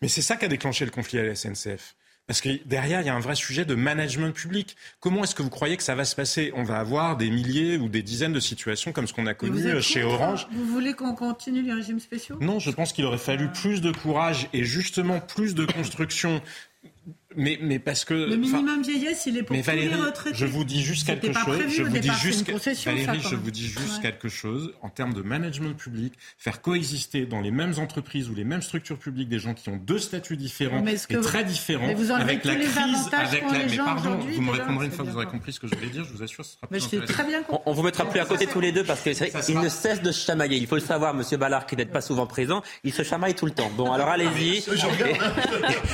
Mais c'est ça qui a déclenché le conflit à la SNCF. Parce que derrière, il y a un vrai sujet de management public. Comment est-ce que vous croyez que ça va se passer? On va avoir des milliers ou des dizaines de situations comme ce qu'on a connu euh, chez contre Orange. Vous voulez qu'on continue les régimes spéciaux? Non, je pense qu'il aurait fallu plus de courage et justement plus de construction. Mais, mais parce que. Le minimum vieillesse, il est pour mais tous Valérie, les retraités. je vous dis juste quelque pas chose. prévu je au vous dis départ, juste, Valérie, je vous dis juste Ouais. quelque chose en termes de management public, faire coexister dans les mêmes entreprises ou les mêmes structures publiques des gens qui ont deux statuts différents Mais que et vous- très différents, mais vous avec la crise, avec la. Mais pardon, vous me répondrez une fois que vous aurez compris ce que je voulais dire. Je vous assure, ce sera Mais plus je t'ai intéressant. très bien On, on vous mettra plus à côté tous les deux parce que qu'ils ne cessent de se chamailler. Il faut le savoir, Monsieur Ballard, qui n'est pas souvent présent, il se chamaille tout le temps. Bon, alors allez-y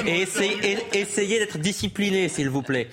et, essayez, essayez d'être discipliné, s'il vous plaît.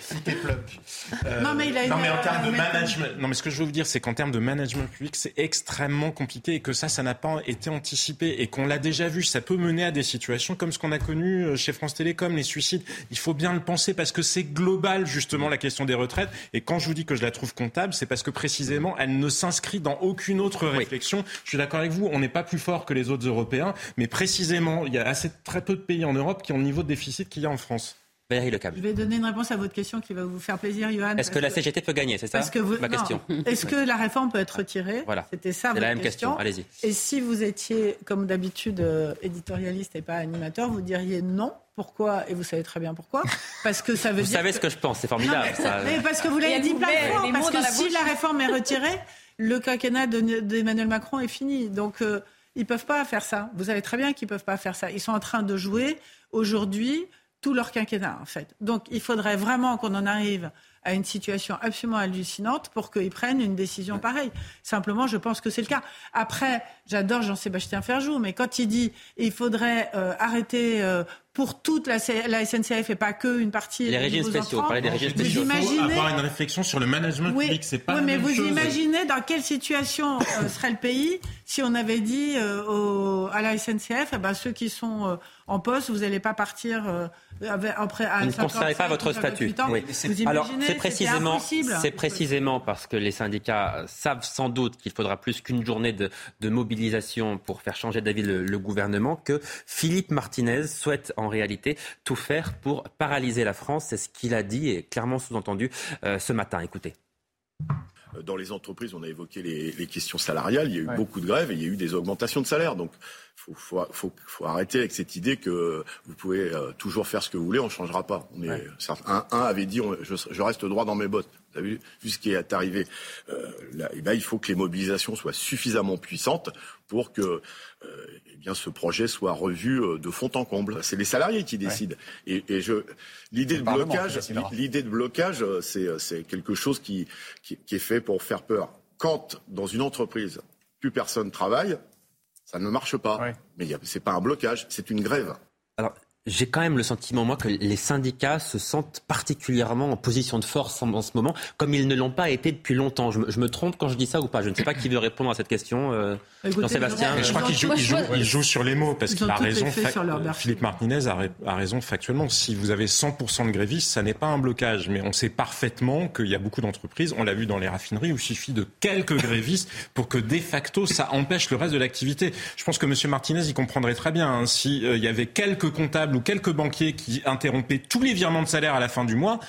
Euh, Non, mais il a non, mais en termes de management. Non, mais ce que je veux vous dire, c'est qu'en termes de management public, c'est extrêmement compliqué et que ça, ça n'a pas été anticipé et qu'on l'a déjà vu. Ça peut mener à des situations comme ce qu'on a connu euh, chez France Télécom, les suicides. Il faut bien le penser parce que c'est global, justement, la question des retraites. Et quand je vous dis que je la trouve comptable, c'est parce que précisément, elle ne s'inscrit dans aucune autre réflexion. Je suis d'accord avec vous, on n'est pas plus fort que les autres Européens, mais précisément, il y a assez très peu de pays en Europe qui ont le niveau de déficit qu'il y a en France. Valérie Lecable. Je vais donner une réponse à votre question qui va vous faire plaisir, Johan. Est-ce que la CGT peut gagner, c'est ça Parce que vous- ma non. question Est-ce que la réforme peut être retirée Voilà. C'était ça C'est votre la même question. Allez-y. Et si vous étiez, comme d'habitude, euh, éditorialiste et pas animateur, vous diriez non. Pourquoi? Et vous savez très bien pourquoi. Parce que ça veut Vous dire. savez que- ce que je pense, c'est Non, formidable. mais, ça. mais parce que vous l'avez dit vous plein de fois. Parce que la si la réforme est retirée, le quinquennat de- d'Emmanuel Macron est fini. Donc euh, ils peuvent pas faire ça. Vous savez très bien qu'ils peuvent pas faire ça. Ils sont en train de jouer aujourd'hui tout leur quinquennat en fait. Donc il faudrait vraiment qu'on en arrive à une situation absolument hallucinante pour qu'ils prennent une décision pareille. Simplement, je pense que c'est le cas. Après, j'adore Jean-Sébastien Ferjou, mais quand il dit il faudrait euh, arrêter euh, pour toute la, SNCF et pas que une partie Les des régimes spéciaux, entrants, parlez des régimes vous spéciaux. Il faut imaginez avoir une réflexion sur le management oui, public. C'est pas oui, la mais même vous chose. imaginez dans quelle situation euh, serait le pays si on avait dit euh, au- à la SNCF, eh ben, ceux qui sont euh, en poste, vous n'allez pas partir euh, après à Vous ne 55, considérez pas votre 58 statut. Oui. Vous Alors, c'est précisément, c'est précisément parce que les syndicats savent sans doute qu'il faudra plus qu'une journée de, de mobilisation pour faire changer d'avis le, le gouvernement que Philippe Martinez souhaite en réalité tout faire pour paralyser la France. C'est ce qu'il a dit et clairement sous-entendu euh, ce matin. Écoutez. Dans les entreprises, on a évoqué les, les questions salariales. Il y a eu Ouais. beaucoup de grèves et il y a eu des augmentations de salaire. Donc, faut, faut, faut, faut arrêter avec cette idée que vous pouvez euh, toujours faire ce que vous voulez, on ne changera pas. On est, un, un avait dit, on- je, je reste droit dans mes bottes. Vous avez vu, vu ce qui est arrivé. Euh, là, eh ben, il faut que les mobilisations soient suffisamment puissantes pour que euh, eh bien, ce projet soit revu euh, de fond en comble. C'est les salariés qui décident. Et, et je, l'idée de blocage, décidera. l'idée de blocage, c'est, c'est quelque chose qui, qui, qui est fait pour faire peur. Quand dans une entreprise plus personne travaille, ça ne marche pas. Mais a- c'est pas un blocage, c'est une grève. Alors, j'ai quand même le sentiment, moi, que les syndicats se sentent particulièrement en position de force en, en ce moment, comme ils ne l'ont pas été depuis longtemps. Je me, je me trompe quand je dis ça ou pas? Je ne sais pas qui veut répondre à cette question. euh, Écoutez, Jean-Sébastien. Mais je crois qu'il joue, il joue- il joue sur les mots parce qu'il a raison. Philippe Martinez a, ra- a raison factuellement. Si vous avez 100% de grévistes, ça n'est pas un blocage. Mais on sait parfaitement qu'il y a beaucoup d'entreprises, on l'a vu dans les raffineries, où il suffit de quelques grévistes pour que de facto ça empêche le reste de l'activité. Je pense que M. Martinez y comprendrait très bien. hein, si euh, il y avait quelques comptables ou quelques banquiers qui interrompaient tous les virements de salaire à la fin du mois,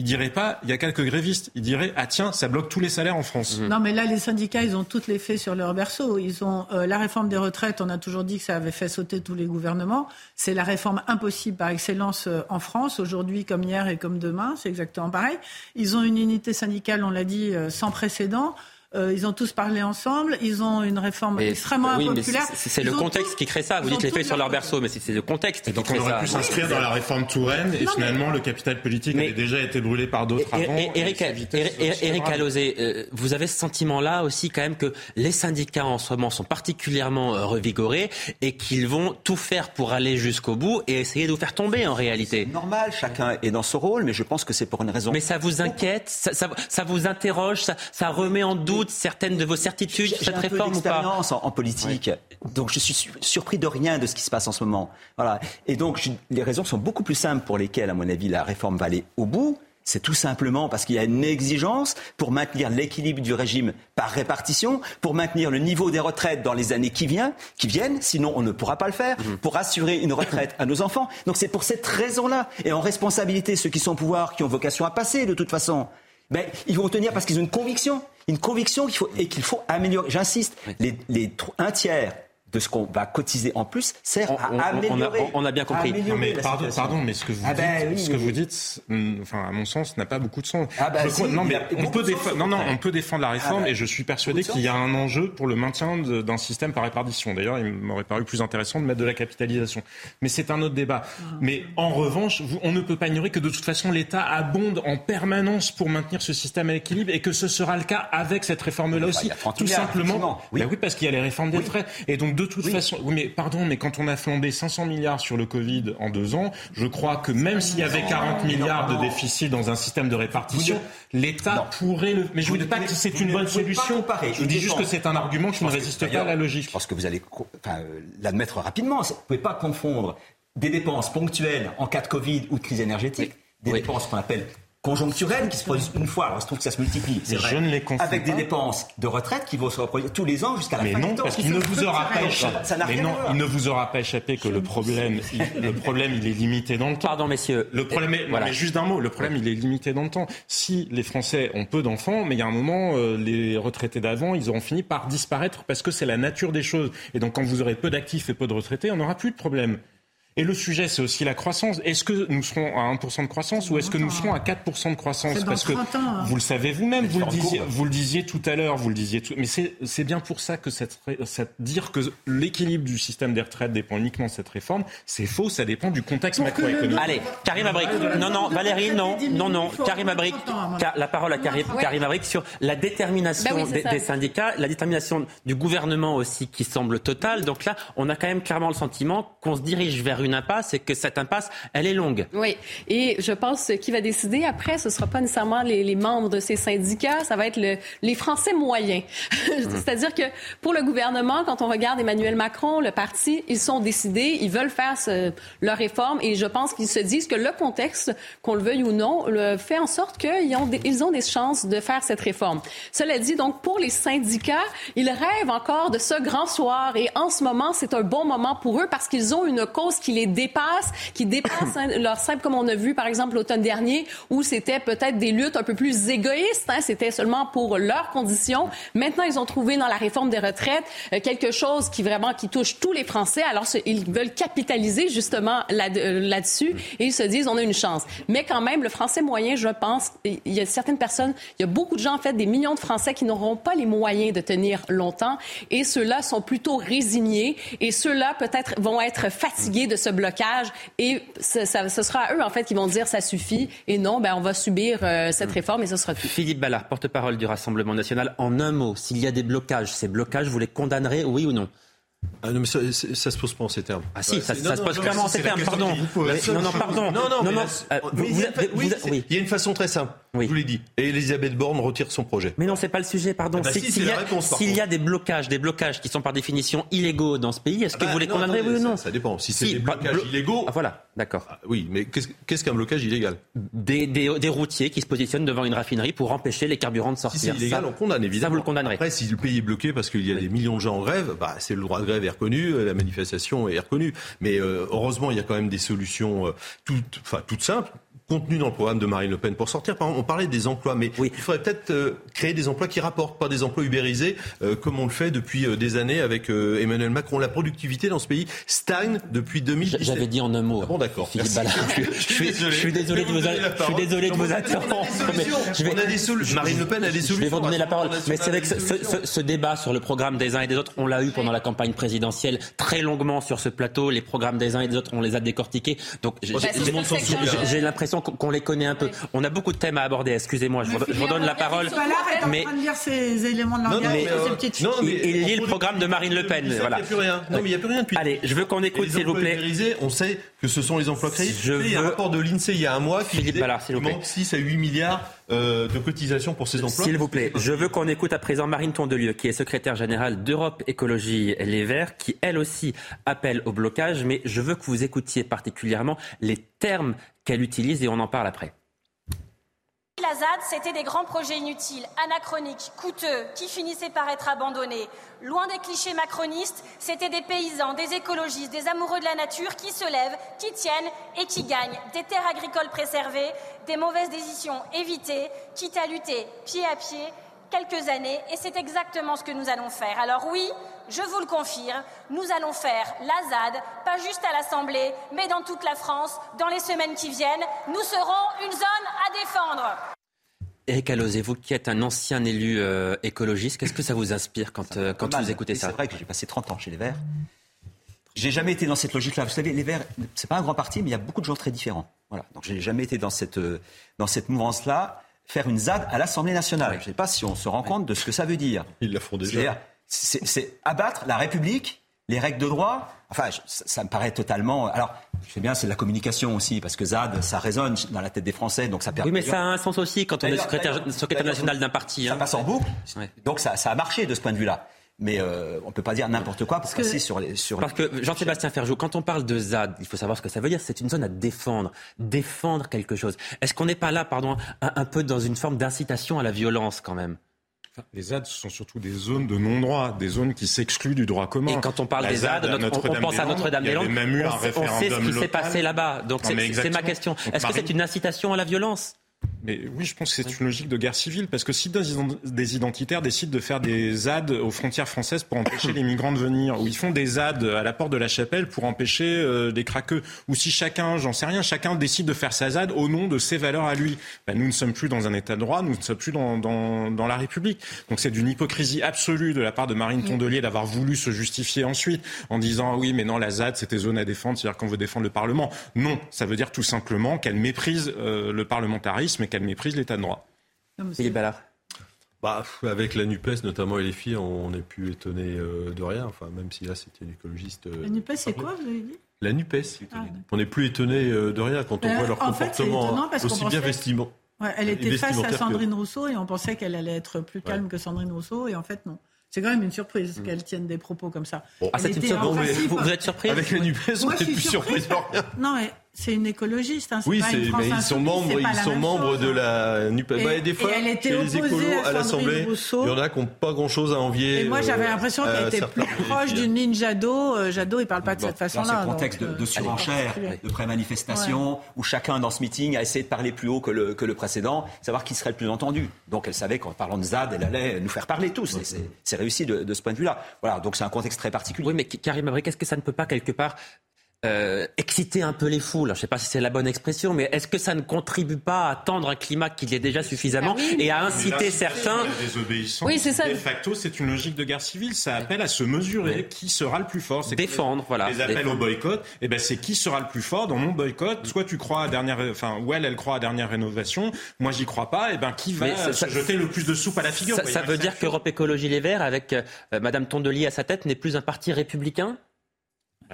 il dirait pas, il y a quelques grévistes. Il dirait, ah tiens, ça bloque tous les salaires en France. Non, mais là, les syndicats, ils ont toutes les faits sur leur berceau. Ils ont euh, la réforme des retraites. On a toujours dit que ça avait fait sauter tous les gouvernements. C'est la réforme impossible par excellence euh, en France aujourd'hui, comme hier et comme demain. C'est exactement pareil. Ils ont une unité syndicale, on l'a dit, euh, sans précédent. Euh, ils ont tous parlé ensemble. Ils ont une réforme extrêmement oui, impopulaire. C'est le contexte qui crée ça. Vous dites les faits sur leur berceau, mais c'est le contexte et donc qui on crée aurait ça. pu s'inscrire dans la réforme Touraine et Non, mais- finalement le capital politique avait déjà été brûlé par d'autres avant. Eric, Eric-. Alauzet, euh, vous avez ce sentiment-là aussi quand même que les syndicats en ce moment sont particulièrement euh, revigorés et qu'ils vont tout faire pour aller jusqu'au bout et essayer de vous faire tomber en réalité? Normal, chacun est dans son rôle, mais je pense que c'est pour une raison. Mais ça vous inquiète? Ça, ça- ça vous interroge? Ça, ça remet en doute certaines de vos certitudes cette réforme ou pas en, en politique, donc je suis su- surpris de rien de ce qui se passe en ce moment. Voilà. Et donc je- les raisons sont beaucoup plus simples pour lesquelles, à mon avis, la réforme va aller au bout. C'est tout simplement parce qu'il y a une exigence pour maintenir l'équilibre du régime par répartition, pour maintenir le niveau des retraites dans les années qui, viennent, qui viennent, sinon on ne pourra pas le faire, pour assurer une retraite à nos enfants. Donc c'est pour cette raison-là. Et en responsabilité, ceux qui sont au pouvoir, qui ont vocation à passer de toute façon, ben, ils vont tenir parce qu'ils ont une conviction, une conviction qu'il faut, et qu'il faut améliorer. J'insiste, les, les un tiers de ce qu'on va cotiser en plus sert à on- on a- améliorer. on a bien compris. à Non, mais pardon, pardon, mais ce que vous Ah dites, ben oui, ce que vous dites, hum, enfin, à mon sens, n'a pas beaucoup de sens. Ah Je si, crois- non, mais on peut défendre, au non, non, contraire. on peut défendre la réforme Ah ben, et je suis persuadé qu'il y a un enjeu pour le maintien d'un système par répartition. D'ailleurs, il m'aurait paru plus intéressant de mettre de la capitalisation. Mais c'est un autre débat. Mais en revanche, vous- on ne peut pas ignorer que de toute façon, l'État abonde en permanence pour maintenir ce système à l'équilibre et que ce sera le cas avec cette réforme-là aussi. y a 30 Tout simplement. Oui. Ben oui, parce qu'il y a les réformes des retraites. Et donc, de toute façon, oui, mais pardon, mais quand on a flambé 500 milliards sur le Covid en deux ans, je crois que même s'il y avait 40 milliards de déficit dans un système de répartition, l'État pourrait le. Mais je Vous ne dis pas que c'est une ne bonne solution. Je dis juste que c'est un argument qui ne résiste pas à la logique. Je pense que vous allez enfin, euh, l'admettre rapidement. Vous ne pouvez pas confondre des dépenses ponctuelles en cas de Covid ou de crise énergétique, des dépenses qu'on appelle conjoncturelles qui se produisent une fois. Alors, il se trouve que ça se multiplie, c'est Mais vrai. je ne les Avec des dépenses de retraite qui vont se reproduire tous les ans jusqu'à la Mais fin non, du temps. parce qu'il ne vous aura pas échappé. Ça Mais non, il ne vous aura pas échappé que le problème, il- le problème, il est limité dans le temps. Pardon, messieurs. Le problème est, Voilà. mais juste d'un mot, le problème, il est limité dans le temps. Si les Français ont peu d'enfants, mais il y a un moment, euh, les retraités d'avant, ils auront fini par disparaître parce que c'est la nature des choses. Et donc, quand vous aurez peu d'actifs et peu de retraités, on n'aura plus de problème. Et le sujet, c'est aussi la croissance. Est-ce que nous serons à 1% de croissance ou est-ce que nous serons à 4% de croissance Parce que 30 ans, hein. vous le savez vous-même, vous le en disiez, vous le disiez tout à l'heure, vous le disiez tout. Mais c'est bien pour ça que cette, cette- dire que l'équilibre du système des retraites dépend uniquement de cette réforme, c'est faux. Ça dépend du contexte le- macroéconomique. Allez, Karim Abric. Non, non, Valérie, non, non, non. Karim Abric. La parole à Karim, Karim Abric sur la détermination Ben oui, des, des syndicats, la détermination du gouvernement aussi qui semble totale. Donc là, on a quand même clairement le sentiment qu'on se dirige vers une impasse et que cette impasse, elle est longue. Oui, et je pense que qui va décider après, ce sera pas nécessairement les, les membres de ces syndicats, ça va être le- les Français moyens. C'est-à-dire que pour le gouvernement, quand on regarde Emmanuel Macron, le parti, ils sont décidés, ils veulent faire ce- leur réforme et je pense qu'ils se disent que le contexte, qu'on le veuille ou non, le fait en sorte qu'ils ont, des, ils ont des chances de faire cette réforme. Cela dit, donc pour les syndicats, ils rêvent encore de ce grand soir et en ce moment, c'est un bon moment pour eux parce qu'ils ont une cause qui les dépasse, qui dépasse hein, leur simple, comme on a vu par exemple l'automne dernier, où c'était peut-être des luttes un peu plus égoïstes, hein, c'était seulement pour leurs conditions. Maintenant, ils ont trouvé dans la réforme des retraites euh, quelque chose qui vraiment qui touche tous les Français. Alors, ils veulent capitaliser justement là- euh, là-dessus et ils se disent on a une chance. Mais quand même, le Français moyen, je pense, il y a certaines personnes, il y a beaucoup de gens en fait, des millions de Français qui n'auront pas les moyens de tenir longtemps et ceux-là sont plutôt résignés et ceux-là peut-être vont être fatigués de ce blocage et ce, ça- ce sera à eux en fait qui vont dire ça suffit et non, ben on va subir euh, cette réforme et ce sera tout. Philippe Ballard, porte-parole du Rassemblement national. En un mot, s'il y a des blocages, ces blocages, vous les condamnerez, oui ou non? Ah non, mais ça, ça se pose pas en ces termes. Ah si, Ouais, ça, c'est- ça non, se pose non, clairement en ces termes, pardon. Non, non, pardon. Non, non, il y a une façon très simple. Oui. Je vous l'ai dit. Et Elisabeth Borne retire son projet. Mais non, c'est pas le sujet, pardon. Ah bah C'est si, s'il c'est y, a- réponse, par s'il y a des blocages, des blocages qui sont par définition illégaux dans ce pays, est-ce que Ah bah, vous les condamnerez, oui ou non ça, ça dépend. Si c'est des blocages blo- illégaux. Ah, voilà, d'accord. Ah, oui, mais qu'est-ce qu'un blocage illégal? Des, des, des routiers qui se positionnent devant une raffinerie pour empêcher les carburants de Si sortir. c'est illégal, Ça- on condamne évidemment. Ça, vous le condamnerez. Après, si le pays est bloqué parce qu'il y a des millions de gens en grève, bah, c'est le droit de est reconnu, euh, la manifestation est reconnue. Mais euh, heureusement, il y a quand même des solutions euh, toutes simples contenu dans le programme de Marine Le Pen pour sortir. Par exemple, on parlait des emplois, mais il faudrait peut-être euh, créer des emplois qui rapportent, pas des emplois ubérisés, euh, comme on le fait depuis euh, des années avec Emmanuel Macron. La productivité dans ce pays stagne depuis 2017. J'avais dit en un mot. Ah bon, d'accord. je, suis, je, suis désolé de vous, je suis désolé de vous interrompre. On a des solutions. Marine Le Pen a des solutions. Je vais vous donner la parole. Mais c'est vrai que ce, ce, débat sur le programme des uns et des autres, on l'a eu pendant la campagne présidentielle très longuement sur ce plateau. Les programmes des uns et des autres, on les a décortiqués. Donc j'ai l'impression qu'on les connaît un peu. On a beaucoup de thèmes à aborder. Excusez-moi, je, vous donne la parole. Mais en train de dire ces éléments de langage. Mais, il, lit le programme de Marine Le Pen. Voilà. Il n'y a plus rien. Non, mais il n'y a plus rien depuis. Allez, je veux qu'on écoute, s'il vous plaît. On sait que ce sont les emplois créés. Je Il y a un rapport de l'INSEE il y a un mois qui manque 6 à 8 milliards euh, de cotisations pour ces emplois. S'il vous plaît, je veux qu'on écoute à présent Marine Tondelieu, qui est secrétaire générale d'Europe Écologie Les Verts, qui elle aussi appelle au blocage, mais je veux que vous écoutiez particulièrement les termes qu'elle utilise et on en parle après. La ZAD, c'était des grands projets inutiles, anachroniques, coûteux, qui finissaient par être abandonnés. Loin des clichés macronistes, c'était des paysans, des écologistes, des amoureux de la nature qui se lèvent, qui tiennent et qui gagnent. Des terres agricoles préservées, des mauvaises décisions évitées, quitte à lutter pied à pied quelques années. Et c'est exactement ce que nous allons faire. Alors oui, je vous le confirme, nous allons faire la ZAD, pas juste à l'Assemblée, mais dans toute la France, dans les semaines qui viennent. Nous serons une zone à défendre. Eric Alosé, vous qui êtes un ancien élu euh, écologiste, qu'est-ce que ça vous inspire quand, euh, quand vous écoutez ça C'est vrai que j'ai passé 30 ans chez les Verts. J'ai jamais été dans cette logique-là. Vous savez, les Verts, c'est pas un grand parti, mais il y a beaucoup de gens très différents. Voilà. Donc j'ai jamais été dans cette, euh, dans cette mouvance-là. Faire une ZAD à l'Assemblée nationale. Je ne sais pas si on se rend compte de ce que ça veut dire. Ils la font déjà c'est abattre la République, les règles de droit. Enfin, ça, me paraît totalement. Alors, je sais bien, c'est de la communication aussi, parce que ZAD, ça résonne dans la tête des Français, donc ça permet. Oui, mais ça a un sens aussi quand on est secrétaire, national d'un parti. Ça hein. passe en boucle. Donc ça, a marché de ce point de vue-là. Mais euh, on ne peut pas dire n'importe quoi pour passer sur les. Sur parce que Jean-Sébastien Ferjou, quand on parle de ZAD, il faut savoir ce que ça veut dire. C'est une zone à défendre, défendre quelque chose. Est-ce qu'on n'est pas là, pardon, un peu dans une forme d'incitation à la violence quand même? Les ZAD sont surtout des zones de non-droit, des zones qui s'excluent du droit commun. Et quand on parle des ZAD, on, pense à Notre-Dame-des-Landes. On, on, sait ce qui s'est passé là-bas. Donc c'est ma question. Est-ce que c'est une incitation à la violence? Mais oui, je pense que c'est une logique de guerre civile, parce que si des identitaires décident de faire des ZAD aux frontières françaises pour empêcher les migrants de venir, ou ils font des ZAD à la porte de la chapelle pour empêcher euh, des craqueux, ou si chacun, j'en sais rien, chacun décide de faire sa ZAD au nom de ses valeurs à lui, ben, nous ne sommes plus dans un état de droit, nous ne sommes plus dans, dans, dans la République. Donc c'est d'une hypocrisie absolue de la part de Marine Tondelier d'avoir voulu se justifier ensuite en disant oui, mais non, la ZAD, c'était zone à défendre, c'est-à-dire qu'on veut défendre le Parlement. Non, ça veut dire tout simplement qu'elle méprise euh, le parlementarisme qu'elle méprise l'état de droit. Philippe Ballard. Bah, avec la NUPES, notamment, et les filles, on n'est plus étonné euh, de rien. Enfin, même si là, c'était une écologiste. Euh, la NUPES, c'est quoi, vous avez dit? La NUPES. Ah, on n'est plus étonné euh, de rien quand on voit leur comportement aussi bien vestiment. elle était face à Sandrine Rousseau et on pensait qu'elle allait être plus calme que Sandrine Rousseau et en fait, non. C'est quand même une surprise mm. qu'elle tienne des propos comme ça. Ah, c'est une surprise. Vous, vous, êtes surpris Avec la NUPES, on n'est plus surpris de rien. Non, mais c'est une écologiste. Hein, oui, pas une mais ils sont membres, ils sont membres de la NUPES. Bah, des fois, chez les écolos à, l'Assemblée, il y en a qui n'ont pas grand-chose à envier. Et moi, j'avais euh, l'impression qu'elle était plus proche d'une ligne Jadot. Euh, Jadot, il parle pas de cette façon-là. C'est le contexte de, de euh, surenchère, de pré-manifestation, où chacun dans ce meeting a essayé de parler plus haut que le, que le précédent, savoir qui serait le plus entendu. Donc, elle savait qu'en parlant de ZAD, elle allait nous faire parler tous. C'est réussi de, de ce point de vue-là. Voilà, donc c'est un contexte très particulier. Oui, mais Karim Abri, qu'est-ce que ça ne peut pas quelque part euh, exciter un peu les foules. je ne sais pas si c'est la bonne expression, mais est-ce que ça ne contribue pas à tendre un climat qui est déjà suffisamment ah et à inciter certains Oui, c'est ça. De facto, c'est une logique de guerre civile. Ça appelle à se mesurer qui sera le plus fort. Défendre, voilà. Les appels au boycott, et eh ben c'est qui sera le plus fort dans mon boycott. Soit tu crois à dernière, enfin, ou elle, elle croit à dernière rénovation. Moi, j'y crois pas. Et eh ben qui va se jeter le plus de soupe à la figure Ça, veut dire qu'Europe Écologie Les Verts, avec euh, Madame Tondelier à sa tête, n'est plus un parti républicain?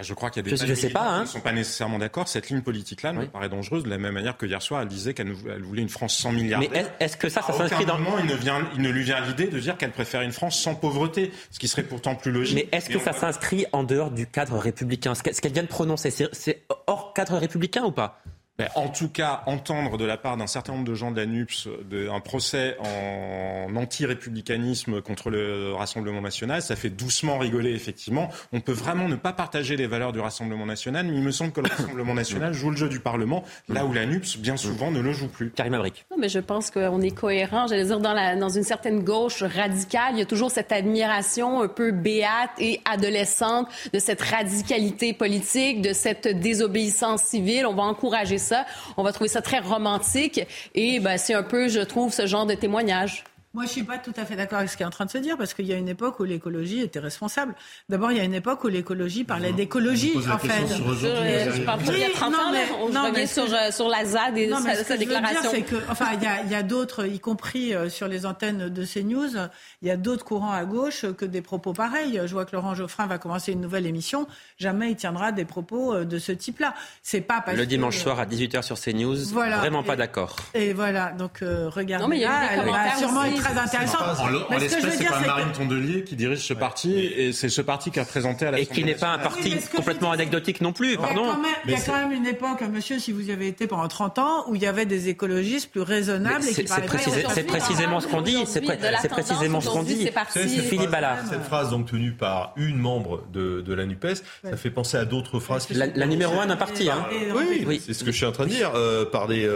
Je crois qu'il y a des je, sais pas, hein. qui ne sont pas nécessairement d'accord. Cette ligne politique-là me paraît dangereuse de la même manière que hier soir, elle disait qu'elle voulait une France sans milliards. Mais est-ce que ça, ça s'inscrit dans... moment, il ne, vient, il ne lui vient l'idée de dire qu'elle préfère une France sans pauvreté, ce qui serait pourtant plus logique. Mais est-ce que ça s'inscrit en dehors du cadre républicain? Ce qu'elle vient de prononcer, c'est hors cadre républicain ou pas? Ben, en tout cas, entendre de la part d'un certain nombre de gens de la NUPS un procès en anti-républicanisme contre le Rassemblement national, ça fait doucement rigoler, effectivement. On peut vraiment ne pas partager les valeurs du Rassemblement national, mais il me semble que le Rassemblement national joue le jeu du Parlement, là où la NUPS, bien souvent, ne le joue plus. Karim Abric. Non, mais je pense qu'on est cohérent. J'allais dire, dans, la, dans une certaine gauche radicale, il y a toujours cette admiration un peu béate et adolescente de cette radicalité politique, de cette désobéissance civile. On va encourager ça. On va trouver ça très romantique. Et ben, c'est un peu, je trouve, ce genre de témoignage. Moi, je suis pas tout à fait d'accord avec ce qui est en train de se dire, parce qu'il y a une époque où l'écologie était responsable. D'abord, il y a une époque où l'écologie parlait d'écologie, en fait. Sur je, parle pas il y a 30 ans, mais, on non, mais sur, euh, sur la ZAD et sa, sa déclaration. Dire, que, enfin, il y a, il y a d'autres, y compris euh, sur les antennes de CNews, il y a d'autres courants à gauche que des propos pareils. Je vois que Laurent Geoffrin va commencer une nouvelle émission. Jamais il tiendra des propos euh, de ce type-là. C'est pas parce Le dimanche soir à 18h sur CNews. Voilà. Vraiment pas d'accord. Et voilà. Donc, regardez. Non, mais il y a elle va sûrement être très intéressant. En, l'espèce, c'est pas Marine Tondelier qui dirige ce parti et c'est ce parti qui a présenté à la Et qui n'est pas un parti complètement anecdotique non plus, pardon. Il y a quand même une époque, monsieur, si vous y avez été pendant 30 ans, où il y avait des écologistes plus raisonnables et qui C'est précisément ce qu'on dit. C'est précisément ce qu'on dit. Philippe Ballard. Cette phrase donc tenue par une membre de la NUPES, ça fait penser à d'autres phrases. La numéro un d'un parti. Hein. Oui, c'est ce que je suis en train de dire euh, par des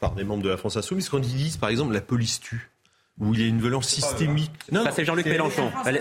par des membres de la France Insoumise quand ils disent par exemple la police tue où il y a une violence systémique. Non, c'est Jean-Luc Mélenchon. oui,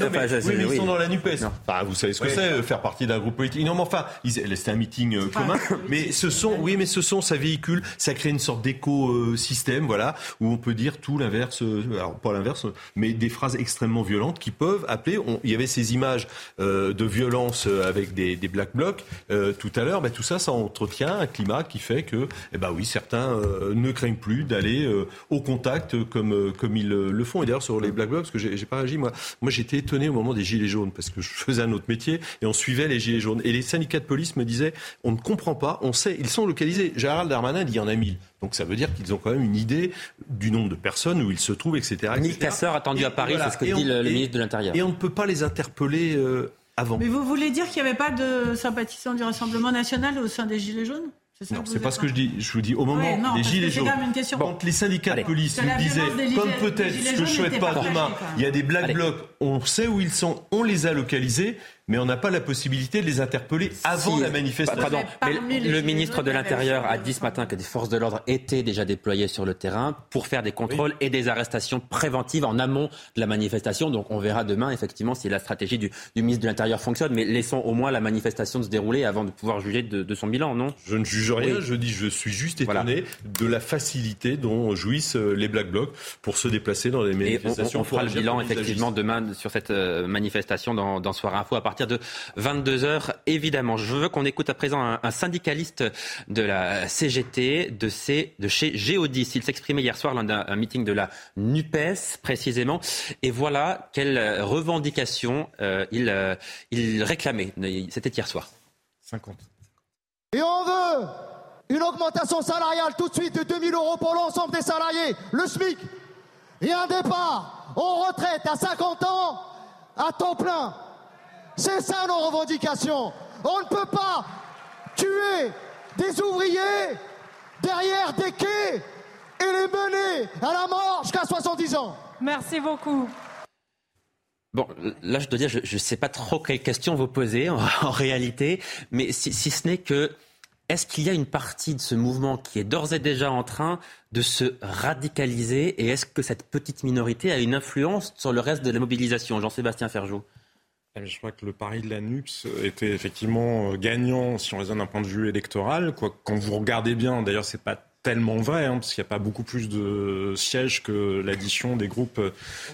mais ils sont dans la NUPES. Enfin, vous savez ce que c'est, euh, faire partie d'un groupe politique. Non, mais enfin, c'était un meeting euh, commun. Mais ce sont, oui, mais ce sont, ça véhicule, ça crée une sorte d'écosystème, voilà, où on peut dire tout l'inverse, euh, alors pas l'inverse, mais des phrases extrêmement violentes qui peuvent appeler. il y avait ces images de violence avec des, des black blocs tout à l'heure. Ben, tout ça, ça entretient un climat qui fait que, eh ben oui, certains ne craignent plus d'aller au contact comme comme ils le font. Et d'ailleurs, sur les Black Blocs, parce que j'ai pas réagi, moi, moi j'étais étonné au moment des Gilets jaunes, parce que je faisais un autre métier et on suivait les Gilets jaunes. Et les syndicats de police me disaient, on ne comprend pas, on sait, ils sont localisés. Gérald Darmanin dit, il y en a mille. Donc ça veut dire qu'ils ont quand même une idée du nombre de personnes où ils se trouvent, etc. Nick attendu à Paris, c'est ce que dit le, ministre de l'Intérieur. Et on ne peut pas les interpeller euh, avant. Mais vous voulez dire qu'il n'y avait pas de sympathisants du Rassemblement national au sein des Gilets jaunes? Non, c'est pas ce que je dis. Je vous dis, au moment des Gilets jaunes, quand les syndicats de police nous disaient, comme peut-être ce que je souhaite pas demain, il y a des black blocs, on sait où ils sont, on les a localisés, mais on n'a pas la possibilité de les interpeller avant la manifestation. Pardon, mais le ministre de l'Intérieur a dit ce matin que des forces de l'ordre étaient déjà déployées sur le terrain pour faire des contrôles et des arrestations préventives en amont de la manifestation. Donc on verra demain effectivement si la stratégie du, ministre de l'Intérieur fonctionne, mais laissons au moins la manifestation se dérouler avant de pouvoir juger de, son bilan, non? Je ne juge rien, je dis je suis juste étonné de la facilité dont jouissent euh, les Black Blocs pour se déplacer dans les manifestations. Et on, fera le bilan effectivement demain sur cette euh, manifestation dans, dans Soir Info à partir de 22h, évidemment. Je veux qu'on écoute à présent un, syndicaliste de la CGT, de, de chez Géodis. Il s'exprimait hier soir lors d'un meeting de la NUPES, précisément. Et voilà quelle revendication euh, il, euh, il réclamait. C'était hier soir. 50. Et on veut une augmentation salariale tout de suite de 2000 euros pour l'ensemble des salariés. Le SMIC. Et un départ en retraite à 50 ans à temps plein. C'est ça nos revendications. On ne peut pas tuer des ouvriers derrière des quais et les mener à la mort jusqu'à 70 ans. Merci beaucoup. Bon, là, je dois dire, je ne sais pas trop quelles questions vous posez en, réalité, mais si, si ce n'est que, est-ce qu'il y a une partie de ce mouvement qui est d'ores et déjà en train de se radicaliser et est-ce que cette petite minorité a une influence sur le reste de la mobilisation Jean-Sébastien Ferjou? Je crois que le pari de la NUPS était effectivement euh, gagnant si on raisonne d'un point de vue électoral. Quoi, quand vous regardez bien, d'ailleurs, c'est pas tellement vrai, hein, parce qu'il n'y a pas beaucoup plus de sièges que l'addition des groupes euh,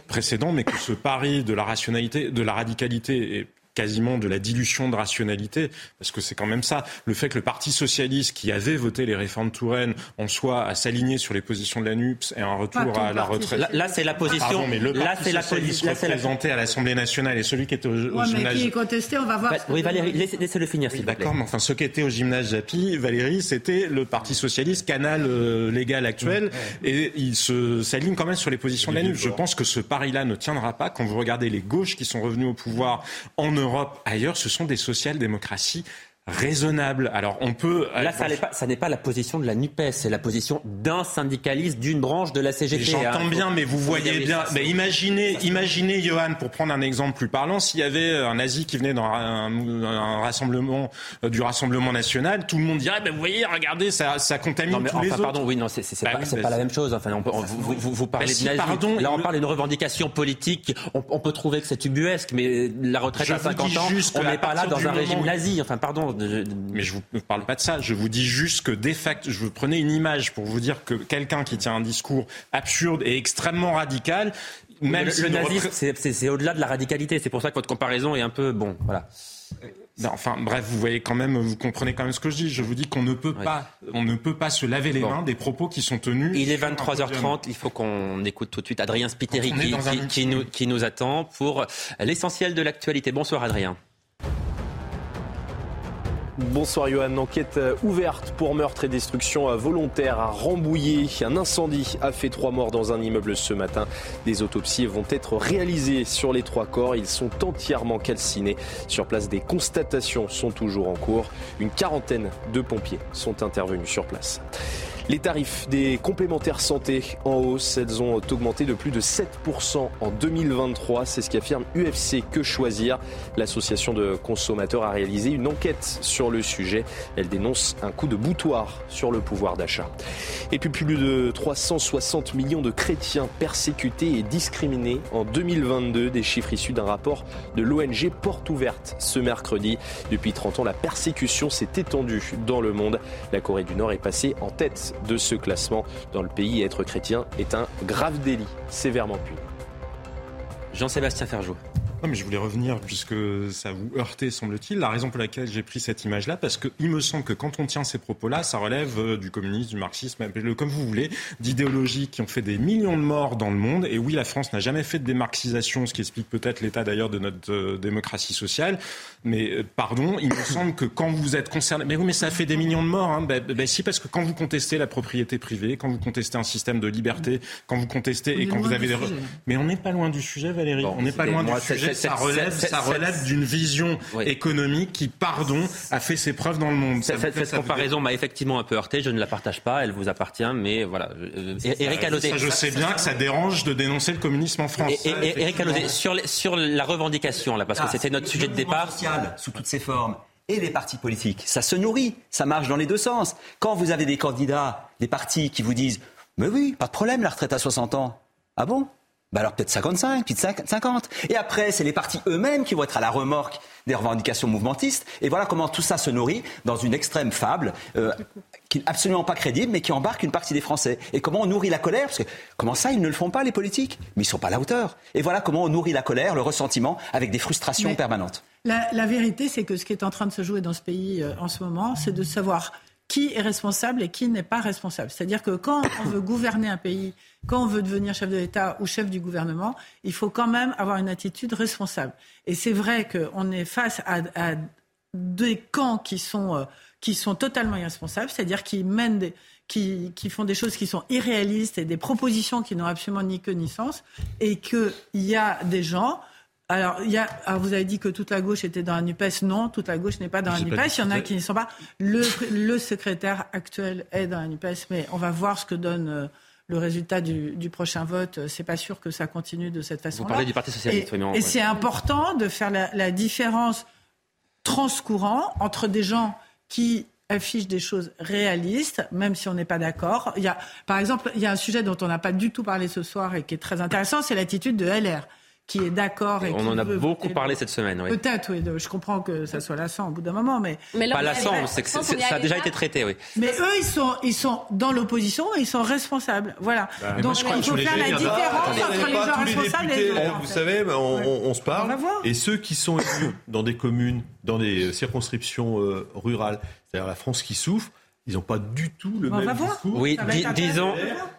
précédents, mais que ce pari de la rationalité, de la radicalité est quasiment de la dilution de rationalité, parce que c'est quand même ça. Le fait que le Parti socialiste, qui avait voté les réformes Touraine, en soit à s'aligner sur les positions de la NUPS et un retour à la retraite. Là, c'est la position. Pardon, mais le là, c'est la position représenté à l'Assemblée nationale et celui qui était au, au ouais, gymnase. Mais qui est contesté, on va voir. oui, Valérie, laissez-le finir, s'il vous plaît. D'accord, mais enfin, ceux qui étaient au gymnase Japi, Valérie, c'était le Parti socialiste, canal euh, légal actuel, et il se s'aligne quand même sur les positions de la NUPS. Je pense que ce pari-là ne tiendra pas quand vous regardez les gauches qui sont revenues au pouvoir en Europe ailleurs, ce sont des social-démocraties raisonnable. Alors on peut... Là, ça n'est pas, ça n'est pas la position de la NUPES, c'est la position d'un syndicaliste d'une branche de la CGT. J'entends hein. bien, mais vous voyez bien. ça, Mais imaginez, imaginez, Johan, pour prendre un exemple plus parlant, s'il y avait un nazi qui venait dans un, un rassemblement euh, du Rassemblement national, tout le monde dirait, ben vous voyez, regardez, ça, ça contamine Non, mais tous enfin, les autres. pardon, oui, non, c'est Bah pas, oui, pas la même chose. Enfin, on peut- on- vous, vous, vous parlez Bah de pardon, Là, on le- parle d'une revendication politique. On, on peut trouver que c'est ubuesque, mais la retraite à vous 50 dis ans, on n'est pas là dans un régime nazi. Enfin, pardon. Mais je vous parle pas de ça. Je vous dis juste que de facto, je vous prenais une image pour vous dire que quelqu'un qui tient un discours absurde et extrêmement radical, même le, ne nazisme, c'est- au-delà de la radicalité. C'est pour ça que votre comparaison est un peu bon. Voilà. Non, enfin, bref, vous voyez quand même, vous comprenez quand même ce que je dis. Je vous dis qu'on ne peut pas, on ne peut pas se laver les Bon. mains des propos qui sont tenus. Il est sur un 23h30, il faut qu'on écoute tout de suite Adrien Spiteri nous, qui nous attend pour l'essentiel de l'actualité. Bonsoir Adrien. Bonsoir Johan, enquête euh, ouverte pour meurtre et destruction euh, volontaire à Rambouillet. Un incendie a fait trois morts dans un immeuble ce matin. Des autopsies vont être réalisées sur les trois corps. Ils sont entièrement calcinés. Sur place, des constatations sont toujours en cours. Une quarantaine de pompiers sont intervenus sur place. Les tarifs des complémentaires santé en hausse, elles ont augmenté de plus de 7% en 2023. C'est ce qu'affirme UFC Que Choisir. L'association de consommateurs a réalisé une enquête sur le sujet. Elle dénonce un coup de boutoir sur le pouvoir d'achat. Et puis plus de 360 millions de chrétiens persécutés et discriminés en 2022. Des chiffres issus d'un rapport de l'ONG Porte Ouverte ce mercredi. Depuis 30 ans, la persécution s'est étendue dans le monde. La Corée du Nord est passée en tête de ce classement. Dans le pays, être chrétien est un grave délit, sévèrement puni. Jean-Sébastien Ferjou. Non, mais je voulais revenir, puisque ça vous heurtait, semble-t-il. La raison pour laquelle j'ai pris cette image-là, parce qu'il me semble que quand on tient ces propos-là, ça relève euh, du communisme, du marxisme, appelez-le comme vous voulez, d'idéologies qui ont fait des millions de morts dans le monde. Et oui, la France n'a jamais fait de démarxisation, ce qui explique peut-être l'état d'ailleurs de notre euh, démocratie sociale. Mais euh, pardon, il me semble que quand vous êtes concerné, mais oui, mais ça fait des millions de morts. Hein. Ben, ben si, parce que quand vous contestez la propriété privée, quand vous contestez un système de liberté, quand vous contestez On et quand vous avez des, mais on n'est pas loin du sujet, Valérie. Bon, on n'est pas loin du sujet. Ça relève, ça d'une vision Oui. économique qui, pardon, a fait ses preuves dans le monde. Ça Cette, ça comparaison m'a effectivement un peu heurté. Je ne la partage pas. Elle vous appartient, mais voilà. Euh, Éric Ça, Alodé. je sais bien que ça dérange de dénoncer le communisme en France. Et, et- sur, les- sur la revendication, là, parce que Ah, c'était notre sujet de départ. social sous toutes ses formes et les partis politiques. Ça se nourrit, ça marche dans les deux sens. Quand vous avez des candidats, des partis qui vous disent Mais oui, pas de problème, la retraite à 60 ans. Ah bon? Bah alors peut-être 55, peut-être 50. Et après, c'est les partis eux-mêmes qui vont être à la remorque des revendications mouvementistes. Et voilà comment tout ça se nourrit dans une extrême fable euh, qui n'est absolument pas crédible, mais qui embarque une partie des Français. Et comment on nourrit la colère? Parce que comment ça, ils ne le font pas, les politiques? Mais ils sont pas à la hauteur. Et voilà comment on nourrit la colère, le ressentiment, avec des frustrations Mais- permanentes. La, la vérité, c'est que ce qui est en train de se jouer dans ce pays euh, en ce moment, c'est de savoir qui est responsable et qui n'est pas responsable. C'est-à-dire que quand on veut gouverner un pays, quand on veut devenir chef de l'État ou chef du gouvernement, il faut quand même avoir une attitude responsable. Et c'est vrai qu'on est face à, des camps qui sont, euh, qui sont totalement irresponsables, c'est-à-dire qui mènent qui, qui font des choses qui sont irréalistes et des propositions qui n'ont absolument ni queue ni sens, et qu'il y a des gens alors, il y a, alors, vous avez dit que toute la gauche était dans la NUPES. Non, toute la gauche n'est pas dans la NUPES. Il y en a qui ne sont pas. Le, le secrétaire actuel est dans la NUPES, mais on va voir ce que donne euh, le résultat du, du prochain vote. C'est pas sûr que ça continue de cette façon-là. parlez du Parti socialiste, Et, et ouais. c'est important de faire la, la différence transcourant entre des gens qui affichent des choses réalistes, même si on n'est pas d'accord. Il y a, par exemple, il y a un sujet dont on n'a pas du tout parlé ce soir et qui est très intéressant, c'est l'attitude de LR, qui est d'accord et On qui en a veut beaucoup parlé cette semaine. Oui. Peut-être, oui. Je comprends que ça soit lassant au bout d'un moment, mais. Mais là, Pas lassant, c'est que ça a déjà été traité, oui. Mais eux, ils sont, ils sont dans l'opposition et ils sont responsables. Voilà. Bah, Donc, moi, je crois il faut faire la différence entre les gens les responsables et les on- en Vous fait. savez, on, on- on se parle. Et ceux qui sont élus dans des communes, dans des circonscriptions euh, rurales, c'est-à-dire la France qui souffre, ils n'ont pas du tout le On va même voir. discours. Oui, disons,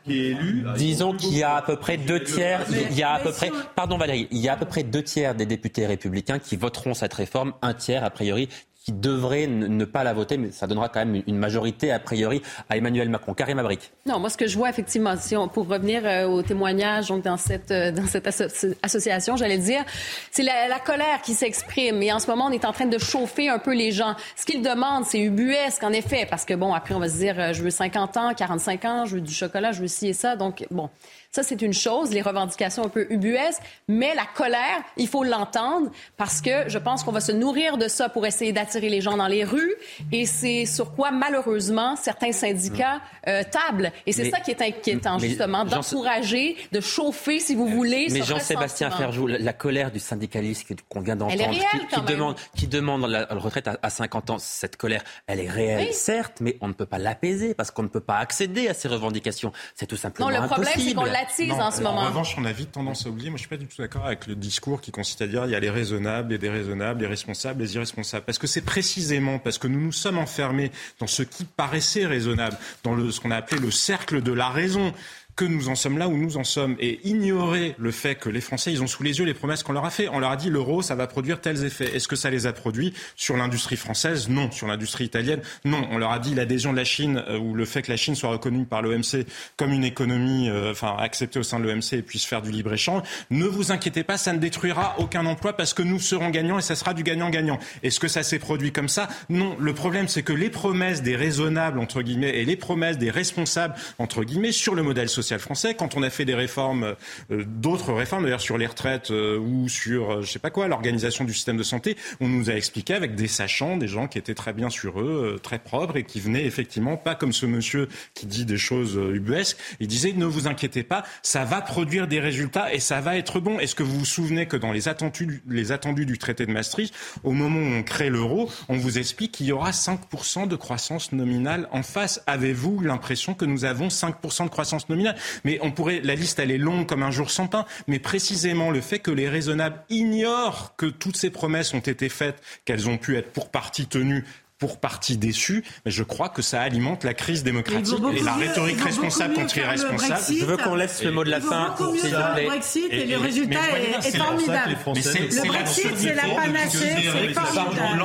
élu. disons qu'il y a à peu près deux tiers, il y a à peu près, on- pardon Valérie, il y a à peu près deux tiers des députés républicains qui voteront cette réforme, un tiers a priori qui devraient ne, pas la voter, mais ça donnera quand même une majorité a priori à Emmanuel Macron. Karim Abrik. Non, moi ce que je vois effectivement, si on, pour revenir euh, au témoignage donc dans cette euh, dans cette association, j'allais dire, c'est la, colère qui s'exprime. Et en ce moment, on est en train de chauffer un peu les gens. Ce qu'ils demandent, c'est ubuesque en effet, parce que bon, après on va se dire, je veux 50 ans, 45 ans, je veux du chocolat, je veux ci et ça. Donc bon, ça, c'est une chose, les revendications un peu ubuesques, mais la colère, il faut l'entendre parce que je pense qu'on va se nourrir de ça pour essayer d'attirer les gens dans les rues et c'est sur quoi, malheureusement, certains syndicats euh, tablent. Et c'est ça qui est inquiétant, justement, d'encourager, de chauffer, si vous voulez. Mais Jean-Sébastien Ferjou, la, colère du syndicalisme qu'on vient d'entendre, qui, demande, qui demande la, retraite à, 50 ans, cette colère, elle est réelle, certes, mais on ne peut pas l'apaiser parce qu'on ne peut pas accéder à ces revendications. C'est tout simplement non, le problème, en ce moment. En revanche, on a vite tendance à oublier. Moi, je suis pas du tout d'accord avec le discours qui consiste à dire il y a les raisonnables, les déraisonnables, les responsables, les irresponsables. Parce que c'est précisément parce que nous nous sommes enfermés dans ce qui paraissait raisonnable, dans le, ce qu'on a appelé le cercle de la raison que nous en sommes là où nous en sommes et ignorer le fait que les Français, ils ont sous les yeux les promesses qu'on leur a fait. On leur a dit l'euro, ça va produire tels effets. Est-ce que ça les a produits sur l'industrie française? Non. Sur l'industrie italienne? Non. On leur a dit l'adhésion de la Chine euh, ou le fait que la Chine soit reconnue par l'OMC comme une économie, euh, enfin acceptée au sein de l'OMC et puisse faire du libre échange. Ne vous inquiétez pas, ça ne détruira aucun emploi parce que nous serons gagnants et ça sera du gagnant-gagnant. Est-ce que ça s'est produit comme ça? Non. Le problème, c'est que les promesses des raisonnables entre guillemets et les promesses des responsables entre guillemets sur le modèle social français. Quand on a fait des réformes, euh, d'autres réformes d'ailleurs sur les retraites euh, ou sur, euh, je sais pas quoi, l'organisation du système de santé, on nous a expliqué avec des sachants, des gens qui étaient très bien sur eux, très propres et qui venaient effectivement pas comme ce monsieur qui dit des choses ubuesques. Il disait ne vous inquiétez pas, ça va produire des résultats et ça va être bon. Est-ce que vous vous souvenez que dans les attendus, les attendus du traité de Maastricht, au moment où on crée l'euro, on vous explique qu'il y aura 5% de croissance nominale en face? Avez-vous l'impression que nous avons 5% de croissance nominale? Mais on pourrait, la liste, elle est longue comme un jour sans pain. Mais précisément le fait que les raisonnables ignorent que toutes ces promesses ont été faites, qu'elles ont pu être pour partie tenues pour partie déçue, mais je crois que ça alimente la crise démocratique et la rhétorique responsable contre irresponsable. Je veux qu'on laisse le mot de la fin. C'est le Brexit et, le résultat est, formidable. Le Brexit, c'est la panacée, c'est formidable.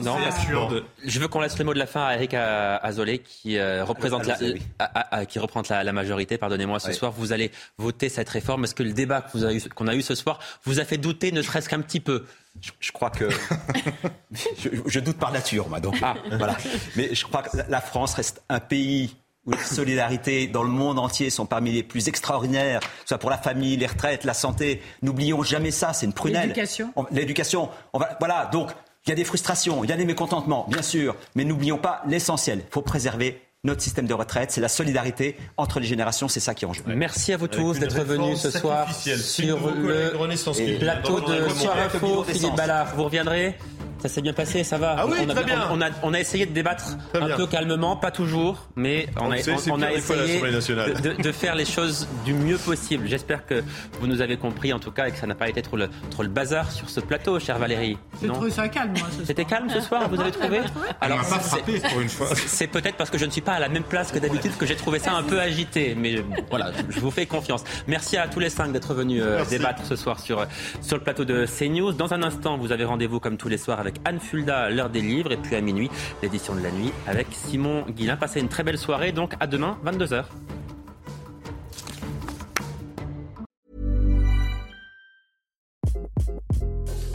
Non, absurde. Je veux qu'on laisse le mot de la fin à Eric qui euh, représente la, qui représente la, majorité. Pardonnez-moi ce soir. Vous allez voter cette réforme. Est-ce que le débat qu'on a eu ce soir vous a fait douter, ne serait-ce qu'un petit peu? Je, crois que je, doute par nature, moi. Donc ah. voilà. Mais je crois que la France reste un pays où les solidarités dans le monde entier sont parmi les plus extraordinaires, soit pour la famille, les retraites, la santé. N'oublions jamais ça. C'est une prunelle. L'éducation. L'éducation. Voilà. Donc il y a des frustrations, il y a des mécontentements, bien sûr, mais n'oublions pas l'essentiel. Il faut préserver notre système de retraite, c'est la solidarité entre les générations, c'est ça qui est en jeu. Merci à vous tous d'être venus ce soir sur le plateau de Soir Info. Philippe Ballard, vous reviendrez ça s'est bien passé, ça va. Ah oui, on, a, très bien. On, a, on, a, essayé de débattre un peu calmement, pas toujours, mais on, a, on, a essayé de, de, faire les choses du mieux possible. J'espère que vous nous avez compris en tout cas et que ça n'a pas été trop le, trop le bazar sur ce plateau, cher Valérie. J'ai trouvé ça calme, moi. C'était calme ce soir, vous avez trouvé Alors, pas frappé pour une fois. C'est peut-être parce que je ne suis pas à la même place que d'habitude que j'ai trouvé ça un peu agité, mais voilà, je vous fais confiance. Merci à tous les cinq d'être venus euh, débattre ce soir sur, sur le plateau de CNews. Dans un instant, vous avez rendez-vous comme tous les soirs avec Anne Fulda, l'heure des livres, et puis à minuit, l'édition de la nuit avec Simon Guillain. Passez une très belle soirée, donc à demain, 22h.